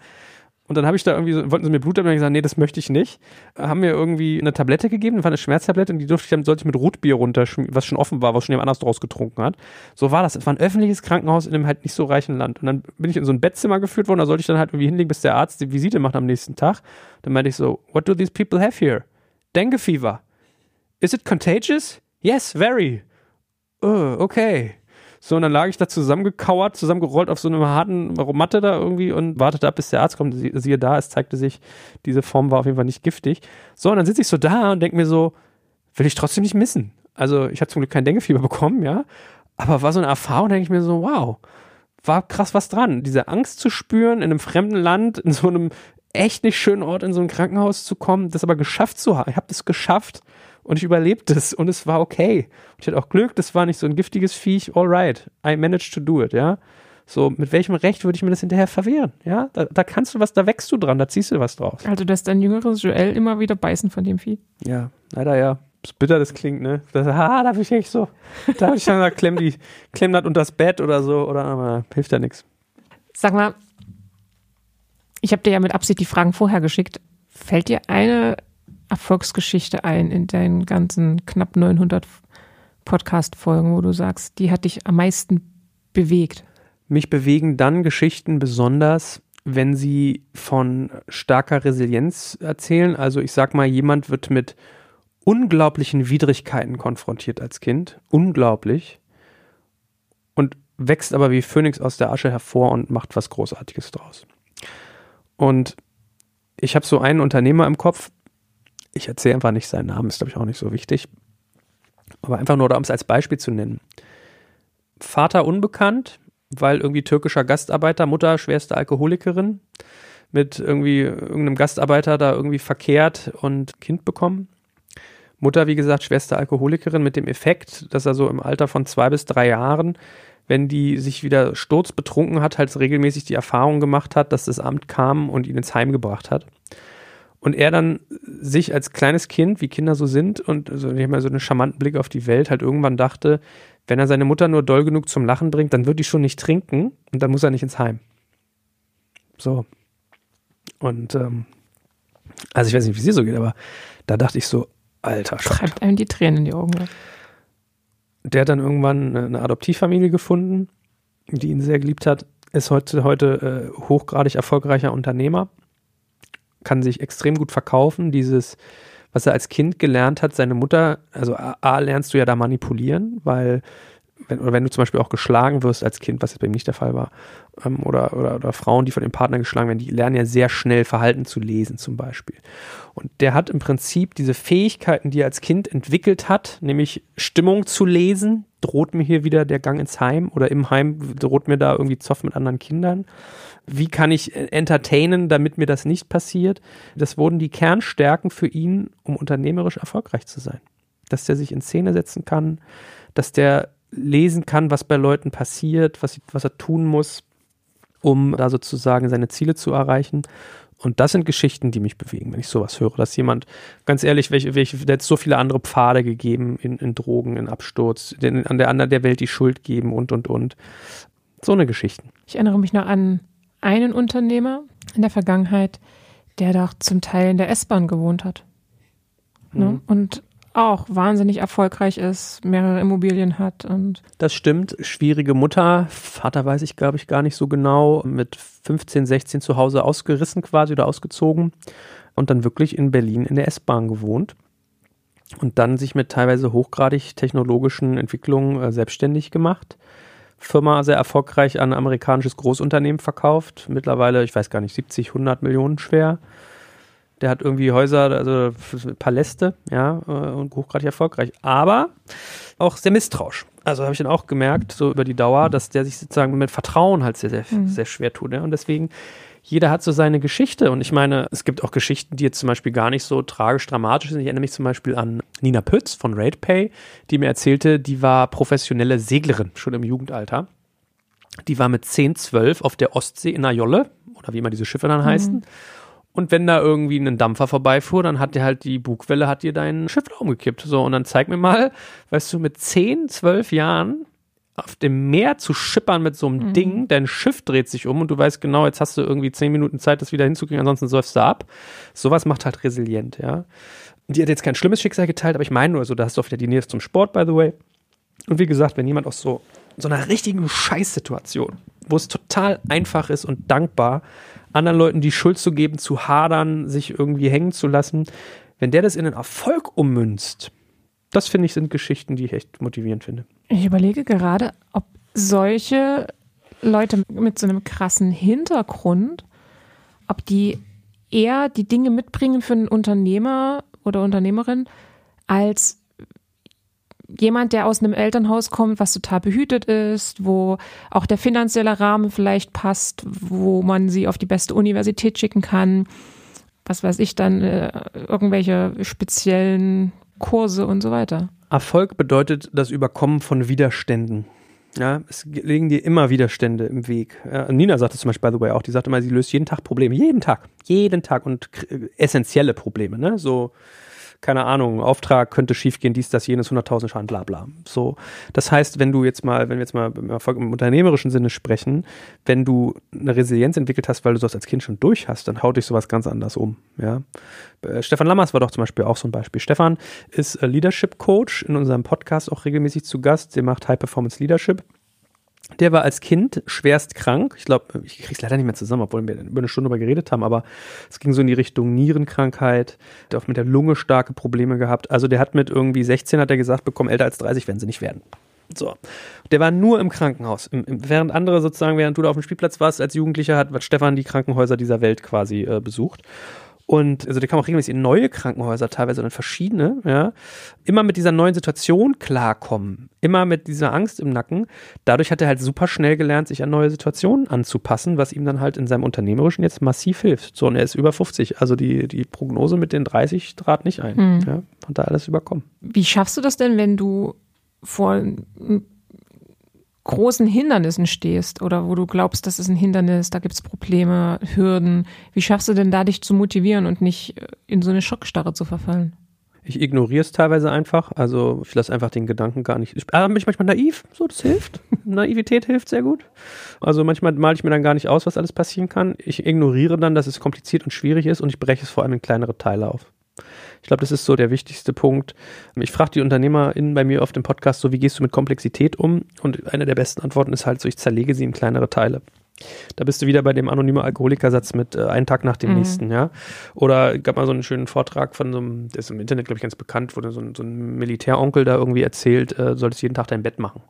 Und dann habe ich da irgendwie, so, wollten sie mir Blut abnehmen, gesagt, nee, das möchte ich nicht. Haben mir irgendwie eine Tablette gegeben, das war eine Schmerztablette und die durfte ich dann, sollte ich mit Rotbier runter, was schon offen war, was schon jemand anders draus getrunken hat. So war das. Es war ein öffentliches Krankenhaus in einem halt nicht so reichen Land. Und dann bin ich in so ein Bettzimmer geführt worden, da sollte ich dann halt irgendwie hinlegen, bis der Arzt die Visite macht am nächsten Tag. Dann meinte ich so, what do these people have here? Dengue fever. Is it contagious? Yes, very. Oh, okay. So, und dann lag ich da zusammengekauert, zusammengerollt auf so einer harten Matte da irgendwie und wartete ab, bis der Arzt kommt. Sie, siehe da, es zeigte sich, diese Form war auf jeden Fall nicht giftig. So, und dann sitze ich so da und denke mir so, will ich trotzdem nicht missen. Also, ich habe zum Glück kein Denguefieber bekommen, ja. Aber war so eine Erfahrung, denke ich mir so, wow, war krass was dran. Diese Angst zu spüren, in einem fremden Land, in so einem echt nicht schönen Ort, in so ein Krankenhaus zu kommen, das aber geschafft zu haben. Ich habe das geschafft und ich überlebte es und es war okay. Und ich hatte auch Glück, das war nicht so ein giftiges Viech. Alright, I managed to do it, ja. So, mit welchem Recht würde ich mir das hinterher verwehren? Ja, da, da kannst du was, da wächst du dran, da ziehst du was draus. Also, dass dein jüngeres Joel immer wieder beißen von dem Vieh. Ja, leider ja. So bitter das klingt, ne? Das, ah, da bin ich echt so. Da habe ich dann gesagt, klemm, die, klemm das unter das Bett oder so, oder aber hilft ja nichts. Sag mal, ich habe dir ja mit Absicht die Fragen vorher geschickt. Fällt dir eine Erfolgsgeschichte ein in deinen ganzen knapp 900 Podcast-Folgen, wo du sagst, die hat dich am meisten bewegt? Mich bewegen dann Geschichten besonders, wenn sie von starker Resilienz erzählen. Also ich sag mal, jemand wird mit unglaublichen Widrigkeiten konfrontiert als Kind. Unglaublich. Und wächst aber wie Phönix aus der Asche hervor und macht was Großartiges draus. Und ich habe so einen Unternehmer im Kopf, ich erzähle einfach nicht seinen Namen, ist glaube ich auch nicht so wichtig. Aber einfach nur, um es als Beispiel zu nennen. Vater unbekannt, weil irgendwie türkischer Gastarbeiter, Mutter schwerste Alkoholikerin, mit irgendwie irgendeinem Gastarbeiter da irgendwie verkehrt und Kind bekommen. Mutter, wie gesagt, schwerste Alkoholikerin mit dem Effekt, dass er so im Alter von zwei bis drei Jahren, wenn die sich wieder sturzbetrunken hat, halt regelmäßig die Erfahrung gemacht hat, dass das Amt kam und ihn ins Heim gebracht hat. Und er dann sich als kleines Kind, wie Kinder so sind, und also ich habe mal so einen charmanten Blick auf die Welt, halt irgendwann dachte, wenn er seine Mutter nur doll genug zum Lachen bringt, dann wird die schon nicht trinken und dann muss er nicht ins Heim. So. Und ähm, also ich weiß nicht, wie es dir so geht, aber da dachte ich so, alter Schott. Treibt einem die Tränen in die Augen. Ne? Der hat dann irgendwann eine Adoptivfamilie gefunden, die ihn sehr geliebt hat, ist heute, heute äh, hochgradig erfolgreicher Unternehmer kann sich extrem gut verkaufen. Dieses, was er als Kind gelernt hat, seine Mutter, also A, A lernst du ja da manipulieren, weil wenn, oder wenn du zum Beispiel auch geschlagen wirst als Kind, was jetzt bei ihm nicht der Fall war, ähm, oder, oder, oder Frauen, die von dem Partner geschlagen werden, die lernen ja sehr schnell Verhalten zu lesen zum Beispiel. Und der hat im Prinzip diese Fähigkeiten, die er als Kind entwickelt hat, nämlich Stimmung zu lesen, droht mir hier wieder der Gang ins Heim oder im Heim droht mir da irgendwie Zoff mit anderen Kindern wie kann ich entertainen, damit mir das nicht passiert. Das wurden die Kernstärken für ihn, um unternehmerisch erfolgreich zu sein. Dass der sich in Szene setzen kann, dass der lesen kann, was bei Leuten passiert, was, was er tun muss, um da sozusagen seine Ziele zu erreichen. Und das sind Geschichten, die mich bewegen, wenn ich sowas höre. Dass jemand, ganz ehrlich, welche, welche, der hat so viele andere Pfade gegeben in, in Drogen, in Absturz, den, an der anderen der Welt die Schuld geben und, und, und. So eine Geschichten. Ich erinnere mich noch an einen Unternehmer in der Vergangenheit, der doch zum Teil in der S-Bahn gewohnt hat. Ne? Mhm. Und auch wahnsinnig erfolgreich ist, mehrere Immobilien hat und. Das stimmt. Schwierige Mutter. Vater weiß ich, glaube ich, gar nicht so genau. Mit 15, 16 zu Hause ausgerissen quasi oder ausgezogen. Und dann wirklich in Berlin in der S-Bahn gewohnt. Und dann sich mit teilweise hochgradig technologischen Entwicklungen äh, selbstständig gemacht Firma sehr erfolgreich an ein amerikanisches Großunternehmen verkauft. Mittlerweile, ich weiß gar nicht, 70, 100 Millionen schwer. Der hat irgendwie Häuser, also Paläste, ja, äh, und hochgradig erfolgreich. Aber auch sehr misstrauisch. Also habe ich dann auch gemerkt, so über die Dauer, dass der sich sozusagen mit Vertrauen halt sehr, sehr, Mhm. sehr schwer tut. Ne? Und deswegen, jeder hat so seine Geschichte. Und ich meine, es gibt auch Geschichten, die jetzt zum Beispiel gar nicht so tragisch, dramatisch sind. Ich erinnere mich zum Beispiel an Nina Pütz von RatePay, die mir erzählte, die war professionelle Seglerin, schon im Jugendalter. Die war mit 10, 12 auf der Ostsee in einer Jolle, oder wie immer diese Schiffe dann heißen. Und wenn da irgendwie ein Dampfer vorbeifuhr, dann hat dir halt die Bugwelle, hat dir dein Schiff umgekippt. So, und dann zeig mir mal, weißt du, mit 10, 12 Jahren auf dem Meer zu schippern mit so einem Ding, dein Schiff dreht sich um und du weißt genau, jetzt hast du irgendwie 10 Minuten Zeit, das wieder hinzukriegen, ansonsten säufst du ab. Sowas macht halt resilient, ja. Die hat jetzt kein schlimmes Schicksal geteilt, aber ich meine nur so, da hast du auch wieder die Nähe zum Sport, by the way. Und wie gesagt, wenn jemand aus so, so einer richtigen Scheißsituation, wo es total einfach ist und dankbar, anderen Leuten die Schuld zu geben, zu hadern, sich irgendwie hängen zu lassen, wenn der das in einen Erfolg ummünzt, das finde ich sind Geschichten, die ich echt motivierend finde. Ich überlege gerade, ob solche Leute mit so einem krassen Hintergrund, ob die eher die Dinge mitbringen für einen Unternehmer oder Unternehmerin als jemand, der aus einem Elternhaus kommt, was total behütet ist, wo auch der finanzielle Rahmen vielleicht passt, wo man sie auf die beste Universität schicken kann, was weiß ich dann, äh, irgendwelche speziellen Kurse und so weiter. Erfolg bedeutet das Überkommen von Widerständen. Ja, es liegen dir immer Widerstände im Weg. Nina sagt es zum Beispiel, by the way, auch. Die sagt immer, sie löst jeden Tag Probleme. Jeden Tag. Jeden Tag. Und kr- essentielle Probleme, ne? So, keine Ahnung, Auftrag könnte schiefgehen, dies, das, jenes, 100.000 Schaden, bla, bla. So. Das heißt, wenn du jetzt mal, wenn wir jetzt mal im im unternehmerischen Sinne sprechen, wenn du eine Resilienz entwickelt hast, weil du das als Kind schon durch hast, dann haut dich sowas ganz anders um, ja. Äh, Stefan Lammers war doch zum Beispiel auch so ein Beispiel. Stefan ist äh, Leadership Coach in unserem Podcast auch regelmäßig zu Gast. Der macht High Performance Leadership. Der war als Kind schwerst krank. Ich glaube, ich krieg's leider nicht mehr zusammen, obwohl wir über eine Stunde darüber geredet haben, aber es ging so in die Richtung Nierenkrankheit, der auch mit der Lunge starke Probleme gehabt. Also der hat mit irgendwie 16 hat er gesagt bekommen, älter als 30 werden sie nicht werden. So. Der war nur im Krankenhaus. Im, im, während andere sozusagen, während du da auf dem Spielplatz warst als Jugendlicher, hat, hat Stefan die Krankenhäuser dieser Welt quasi äh, besucht. Und also der kam auch regelmäßig in neue Krankenhäuser, teilweise dann verschiedene, ja. Immer mit dieser neuen Situation klarkommen. Immer mit dieser Angst im Nacken. Dadurch hat er halt super schnell gelernt, sich an neue Situationen anzupassen, was ihm dann halt in seinem Unternehmerischen jetzt massiv hilft. So, und er ist über 50. Also die, die Prognose mit den 30 trat nicht ein. Mhm. Ja, hat da alles überkommen. Wie schaffst du das denn, wenn du vor n- großen Hindernissen stehst oder wo du glaubst, das ist ein Hindernis, da gibt es Probleme, Hürden? Wie schaffst du denn da, dich zu motivieren und nicht äh, in so eine Schockstarre zu verfallen? Ich ignoriere es teilweise einfach. Also ich lasse einfach den Gedanken gar nicht. Ich, ah, bin ich manchmal naiv, so das hilft. Naivität hilft sehr gut. Also manchmal male ich mir dann gar nicht aus, was alles passieren kann. Ich ignoriere dann, dass es kompliziert und schwierig ist und ich breche es vor allem in kleinere Teile auf. Ich glaube, das ist so der wichtigste Punkt. Ich frage die UnternehmerInnen bei mir auf dem Podcast so, wie gehst du mit Komplexität um? Und eine der besten Antworten ist halt so, ich zerlege sie in kleinere Teile. Da bist du wieder bei dem anonymen Alkoholikersatz mit äh, einen Tag nach dem Mhm. nächsten, ja. Oder gab mal so einen schönen Vortrag von so einem, der ist im Internet, glaube ich, ganz bekannt, wo so ein, so ein Militäronkel da irgendwie erzählt, äh, solltest jeden Tag dein Bett machen.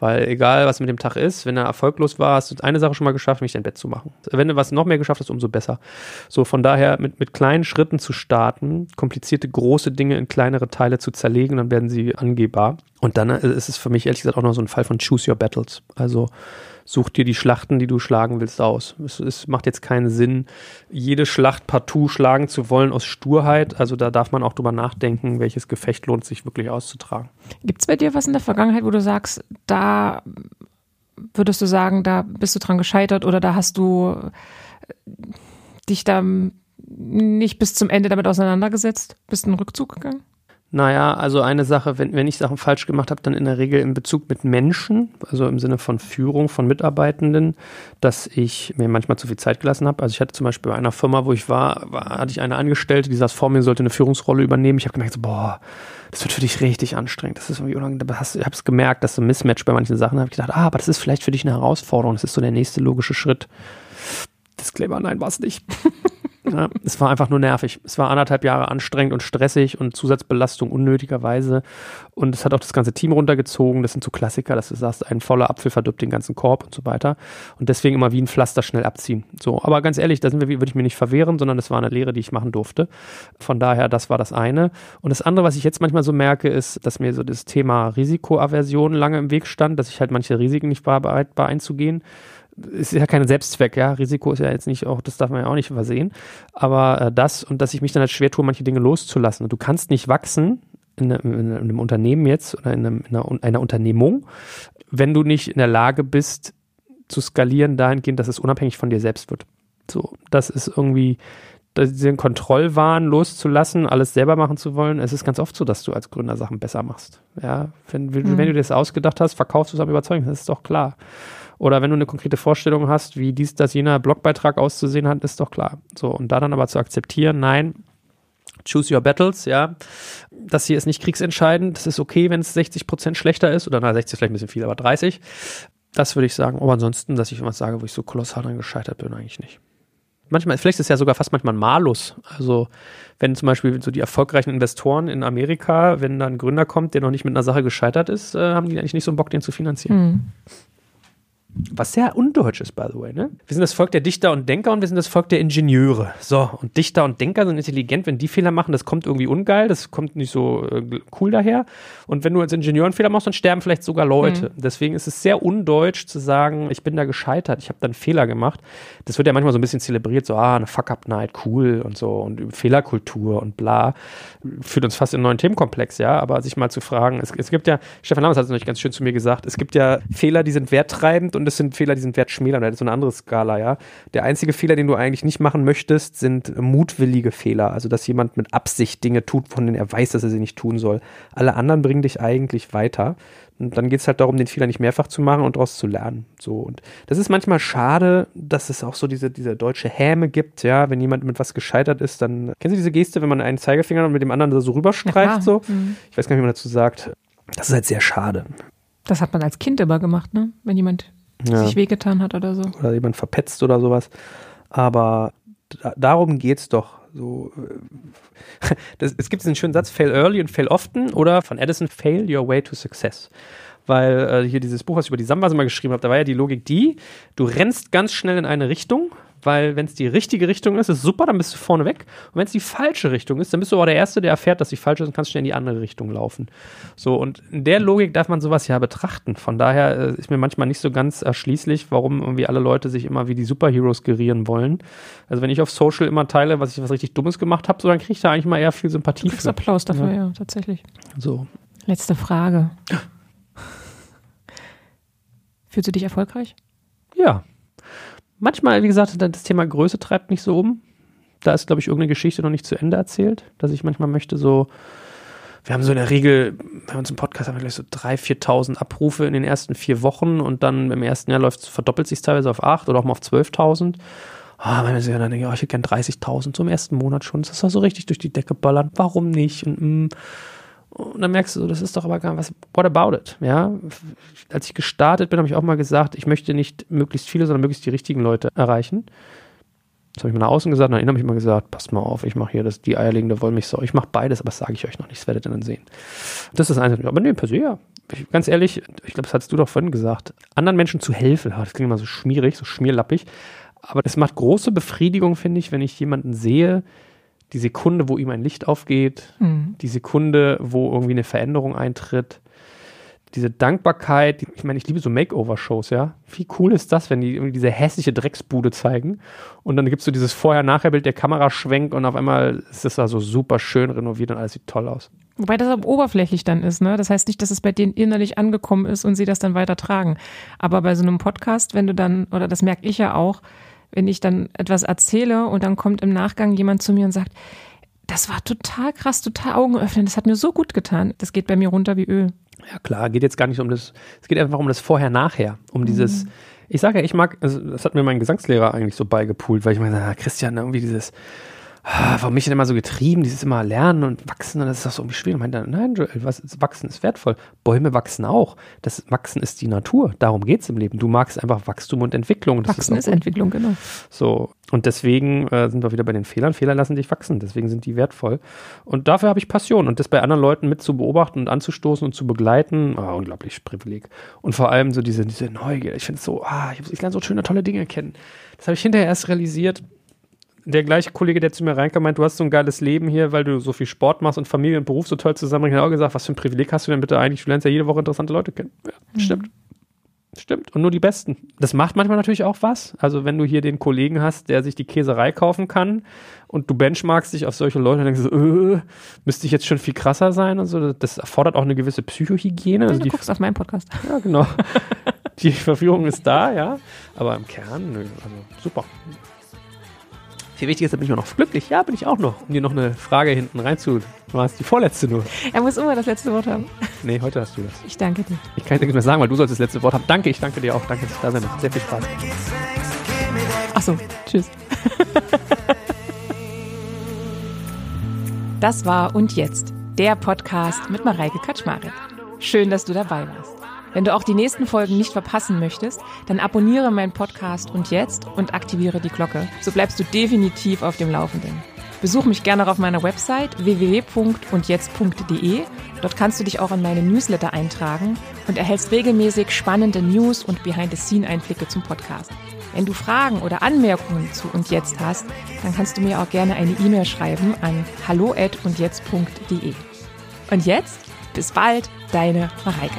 Weil egal, was mit dem Tag ist, wenn er erfolglos war, hast du eine Sache schon mal geschafft, nämlich dein Bett zu machen. Wenn du was noch mehr geschafft hast, umso besser. So, von daher mit, mit kleinen Schritten zu starten, komplizierte große Dinge in kleinere Teile zu zerlegen, dann werden sie angehbar. Und dann ist es für mich ehrlich gesagt auch noch so ein Fall von Choose Your Battles. Also such dir die Schlachten, die du schlagen willst, aus. Es, es macht jetzt keinen Sinn, jede Schlacht partout schlagen zu wollen aus Sturheit. Also da darf man auch drüber nachdenken, welches Gefecht lohnt sich wirklich auszutragen. Gibt es bei dir was in der Vergangenheit, wo du sagst, da würdest du sagen, da bist du dran gescheitert oder da hast du äh, dich da nicht bis zum Ende damit auseinandergesetzt? Bist einen Rückzug gegangen? Naja, also eine Sache, wenn, wenn ich Sachen falsch gemacht habe, dann in der Regel in Bezug mit Menschen, also im Sinne von Führung von Mitarbeitenden, dass ich mir manchmal zu viel Zeit gelassen habe. Also ich hatte zum Beispiel bei einer Firma, wo ich war, war hatte ich eine Angestellte, die saß vor mir, sollte eine Führungsrolle übernehmen. Ich habe gemerkt, so, boah, das wird für dich richtig anstrengend. Das ist irgendwie unangenehm. Ich habe es gemerkt, dass so ein Mismatch bei manchen Sachen habe ich gedacht, ah, aber das ist vielleicht für dich eine Herausforderung. Das ist so der nächste logische Schritt. Disclaimer, nein, war es nicht. Ja, es war einfach nur nervig. Es war anderthalb Jahre anstrengend und stressig und Zusatzbelastung unnötigerweise. Und es hat auch das ganze Team runtergezogen. Das sind so Klassiker, dass du sagst, ein voller Apfel verdirbt den ganzen Korb und so weiter. Und deswegen immer wie ein Pflaster schnell abziehen. So, aber ganz ehrlich, da sind wir, würde ich mir nicht verwehren, sondern das war eine Lehre, die ich machen durfte. Von daher, das war das eine. Und das andere, was ich jetzt manchmal so merke, ist, dass mir so das Thema Risikoaversion lange im Weg stand, dass ich halt manche Risiken nicht war, bereit war einzugehen ist ja kein Selbstzweck, ja. Risiko ist ja jetzt nicht auch, das darf man ja auch nicht übersehen. Aber äh, das und dass ich mich dann halt schwer tue, manche Dinge loszulassen. Und du kannst nicht wachsen in, in, in einem Unternehmen jetzt oder in, einem, in einer, einer, Unternehmung, wenn du nicht in der Lage bist, zu skalieren dahingehend, dass es unabhängig von dir selbst wird. So, das ist irgendwie diesen Kontrollwahn loszulassen, alles selber machen zu wollen. Es ist ganz oft so, dass du als Gründer Sachen besser machst. Ja, wenn, mhm. wenn du dir das ausgedacht hast, verkaufst du es am Überzeugung, das ist doch klar. Oder wenn du eine konkrete Vorstellung hast, wie dies, das, jener Blogbeitrag auszusehen hat, ist doch klar. So, und da dann aber zu akzeptieren, nein, choose your battles, ja. Das hier ist nicht kriegsentscheidend. Das ist okay, wenn es 60 Prozent schlechter ist. Oder na, 60 ist vielleicht ein bisschen viel, aber 30. Das würde ich sagen. Aber ansonsten, dass ich was sage, wo ich so kolossal dran gescheitert bin, eigentlich nicht. Manchmal, vielleicht ist es ja sogar fast manchmal ein Malus. Also, wenn zum Beispiel so die erfolgreichen Investoren in Amerika, wenn da ein Gründer kommt, der noch nicht mit einer Sache gescheitert ist, äh, haben die eigentlich nicht so einen Bock, den zu finanzieren. Mhm. Was sehr undeutsch ist, by the way. Ne? Wir sind das Volk der Dichter und Denker und wir sind das Volk der Ingenieure. So, und Dichter und Denker sind intelligent. Wenn die Fehler machen, das kommt irgendwie ungeil, das kommt nicht so äh, cool daher. Und wenn du als Ingenieur einen Fehler machst, dann sterben vielleicht sogar Leute. Mhm. Deswegen ist es sehr undeutsch zu sagen, ich bin da gescheitert, ich habe da einen Fehler gemacht. Das wird ja manchmal so ein bisschen zelebriert, so, ah, eine Fuck-Up-Night, cool und so und Fehlerkultur und bla. Führt uns fast in einen neuen Themenkomplex, ja. Aber sich mal zu fragen, es, es gibt ja, Stefan Lammers hat es neulich ganz schön zu mir gesagt, es gibt ja Fehler, die sind werttreibend und und das sind Fehler, die sind wertschmälern. Das ist so eine andere Skala, ja. Der einzige Fehler, den du eigentlich nicht machen möchtest, sind mutwillige Fehler. Also, dass jemand mit Absicht Dinge tut, von denen er weiß, dass er sie nicht tun soll. Alle anderen bringen dich eigentlich weiter. Und dann geht es halt darum, den Fehler nicht mehrfach zu machen und daraus zu lernen. So. Und das ist manchmal schade, dass es auch so diese, diese deutsche Häme gibt, ja, wenn jemand mit was gescheitert ist, dann. Kennen Sie diese Geste, wenn man einen Zeigefinger mit dem anderen so rüberstreift? So? Mhm. Ich weiß gar nicht, wie man dazu sagt. Das ist halt sehr schade. Das hat man als Kind immer gemacht, ne? Wenn jemand ja. sich wehgetan hat oder so. Oder jemand verpetzt oder sowas. Aber darum geht es doch. So, äh, das, es gibt diesen schönen Satz, fail early und fail often oder von Edison, fail your way to success. Weil äh, hier dieses Buch, was ich über die Samwase mal geschrieben habe, da war ja die Logik die, du rennst ganz schnell in eine Richtung weil wenn es die richtige Richtung ist, ist super, dann bist du vorne weg. Und wenn es die falsche Richtung ist, dann bist du aber der Erste, der erfährt, dass sie falsch ist und kannst schnell in die andere Richtung laufen. So, und in der Logik darf man sowas ja betrachten. Von daher äh, ist mir manchmal nicht so ganz erschließlich, warum irgendwie alle Leute sich immer wie die Superheroes gerieren wollen. Also wenn ich auf Social immer teile, was ich was richtig Dummes gemacht habe, so dann kriege ich da eigentlich mal eher viel Sympathie. Du kriegst Applaus dafür, ja. ja, tatsächlich. So. Letzte Frage. Fühlst du dich erfolgreich? Ja. Manchmal, wie gesagt, das Thema Größe treibt mich so um. Da ist, glaube ich, irgendeine Geschichte noch nicht zu Ende erzählt, dass ich manchmal möchte so, wir haben so in der Regel, bei uns im Podcast haben wir gleich so 3.000, 4.000 Abrufe in den ersten vier Wochen und dann im ersten Jahr läuft, verdoppelt sich teilweise auf 8 oder auch mal auf 12.000. Ah, oh, wenn ich dann denke, oh, ich hätte gern 30.000 so im ersten Monat schon. Das ist doch so richtig durch die Decke ballern. Warum nicht? Und, mm, und dann merkst du, das ist doch aber gar was, what about it? Ja, als ich gestartet bin, habe ich auch mal gesagt, ich möchte nicht möglichst viele, sondern möglichst die richtigen Leute erreichen. Das habe ich mal nach außen gesagt, und dann habe ich mal gesagt, passt mal auf, ich mache hier das, die eierlegende Wollmilchsau. Ich mache beides, aber das sage ich euch noch nicht, das werdet ihr dann sehen. Das ist das Einzige. Aber nee, per se, ja. Ich, ganz ehrlich, ich glaube, das hattest du doch vorhin gesagt, anderen Menschen zu helfen, das klingt immer so schmierig, so schmierlappig, aber es macht große Befriedigung, finde ich, wenn ich jemanden sehe, die Sekunde, wo ihm ein Licht aufgeht, mhm. die Sekunde, wo irgendwie eine Veränderung eintritt, diese Dankbarkeit, ich meine, ich liebe so Makeover-Shows, ja. Wie cool ist das, wenn die irgendwie diese hässliche Drecksbude zeigen und dann gibt es so dieses Vorher-Nachher-Bild der Kamera schwenkt und auf einmal ist das da so super schön renoviert und alles sieht toll aus. Wobei das aber oberflächlich dann ist, ne? Das heißt nicht, dass es bei denen innerlich angekommen ist und sie das dann weiter tragen. Aber bei so einem Podcast, wenn du dann, oder das merke ich ja auch, wenn ich dann etwas erzähle und dann kommt im Nachgang jemand zu mir und sagt, das war total krass, total Augen öffnen, das hat mir so gut getan. Das geht bei mir runter wie Öl. Ja klar, geht jetzt gar nicht um das, es geht einfach um das Vorher-Nachher, um mhm. dieses, ich sage ja, ich mag, also das hat mir mein Gesangslehrer eigentlich so beigepult, weil ich meine, Christian, irgendwie dieses, ah, warum mich denn immer so getrieben, dieses immer Lernen und Wachsen, und das ist doch so irgendwie schwierig. Und meinte, nein, Joel, was Wachsen ist wertvoll. Bäume wachsen auch. Das Wachsen ist die Natur. Darum geht es im Leben. Du magst einfach Wachstum und Entwicklung. Das Wachsen ist, ist Entwicklung, genau. So, und deswegen äh, sind wir wieder bei den Fehlern. Fehler lassen dich wachsen, deswegen sind die wertvoll. Und dafür habe ich Passion. Und das bei anderen Leuten mit zu beobachten und anzustoßen und zu begleiten, oh, unglaublich Privileg. Und vor allem so diese, diese Neugier. Ich finde es so, ah, ich, ich lerne so schöne, tolle Dinge kennen. Das habe ich hinterher erst realisiert. Der gleiche Kollege, der zu mir reinkam, meint, du hast so ein geiles Leben hier, weil du so viel Sport machst und Familie und Beruf so toll zusammenbringst. hat auch gesagt, was für ein Privileg hast du denn bitte eigentlich? Du lernst ja jede Woche interessante Leute kennen. Ja, Mhm. stimmt. Stimmt. Und nur die Besten. Das macht manchmal natürlich auch was. Also wenn du hier den Kollegen hast, der sich die Käserei kaufen kann und du benchmarkst dich auf solche Leute und denkst so, äh, müsste ich jetzt schon viel krasser sein und so. Das erfordert auch eine gewisse Psychohygiene. Also du guckst auf meinen Podcast. ja, genau. die Verführung ist da, ja. Aber im Kern, nö, also super. Viel wichtiger ist, da bin ich auch noch glücklich. Ja, bin ich auch noch. Um dir noch eine Frage hinten reinzu. Du warst die vorletzte nur. Er muss immer das letzte Wort haben. Nee, heute hast du das. Ich danke dir. Ich kann jetzt nichts mehr sagen, weil du sollst das letzte Wort haben. Danke, ich danke dir auch. Danke, dass du da sein Sehr viel Spaß. Achso, tschüss. Das war Und Jetzt, der Podcast mit Mareike Kaczmarek. Schön, dass du dabei warst. Wenn du auch die nächsten Folgen nicht verpassen möchtest, dann abonniere meinen Podcast Und Jetzt und aktiviere die Glocke. So bleibst du definitiv auf dem Laufenden. Besuch mich gerne auf meiner Website www.undjetzt.de. Dort kannst du dich auch in meine Newsletter eintragen und erhältst regelmäßig spannende News und Behind-the-Scene-Einblicke zum Podcast. Wenn du Fragen oder Anmerkungen zu und jetzt hast, dann kannst du mir auch gerne eine E-Mail schreiben an hallo@undjetzt.de. Und jetzt bis bald, deine Mareike.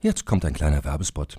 Jetzt kommt ein kleiner Werbespot.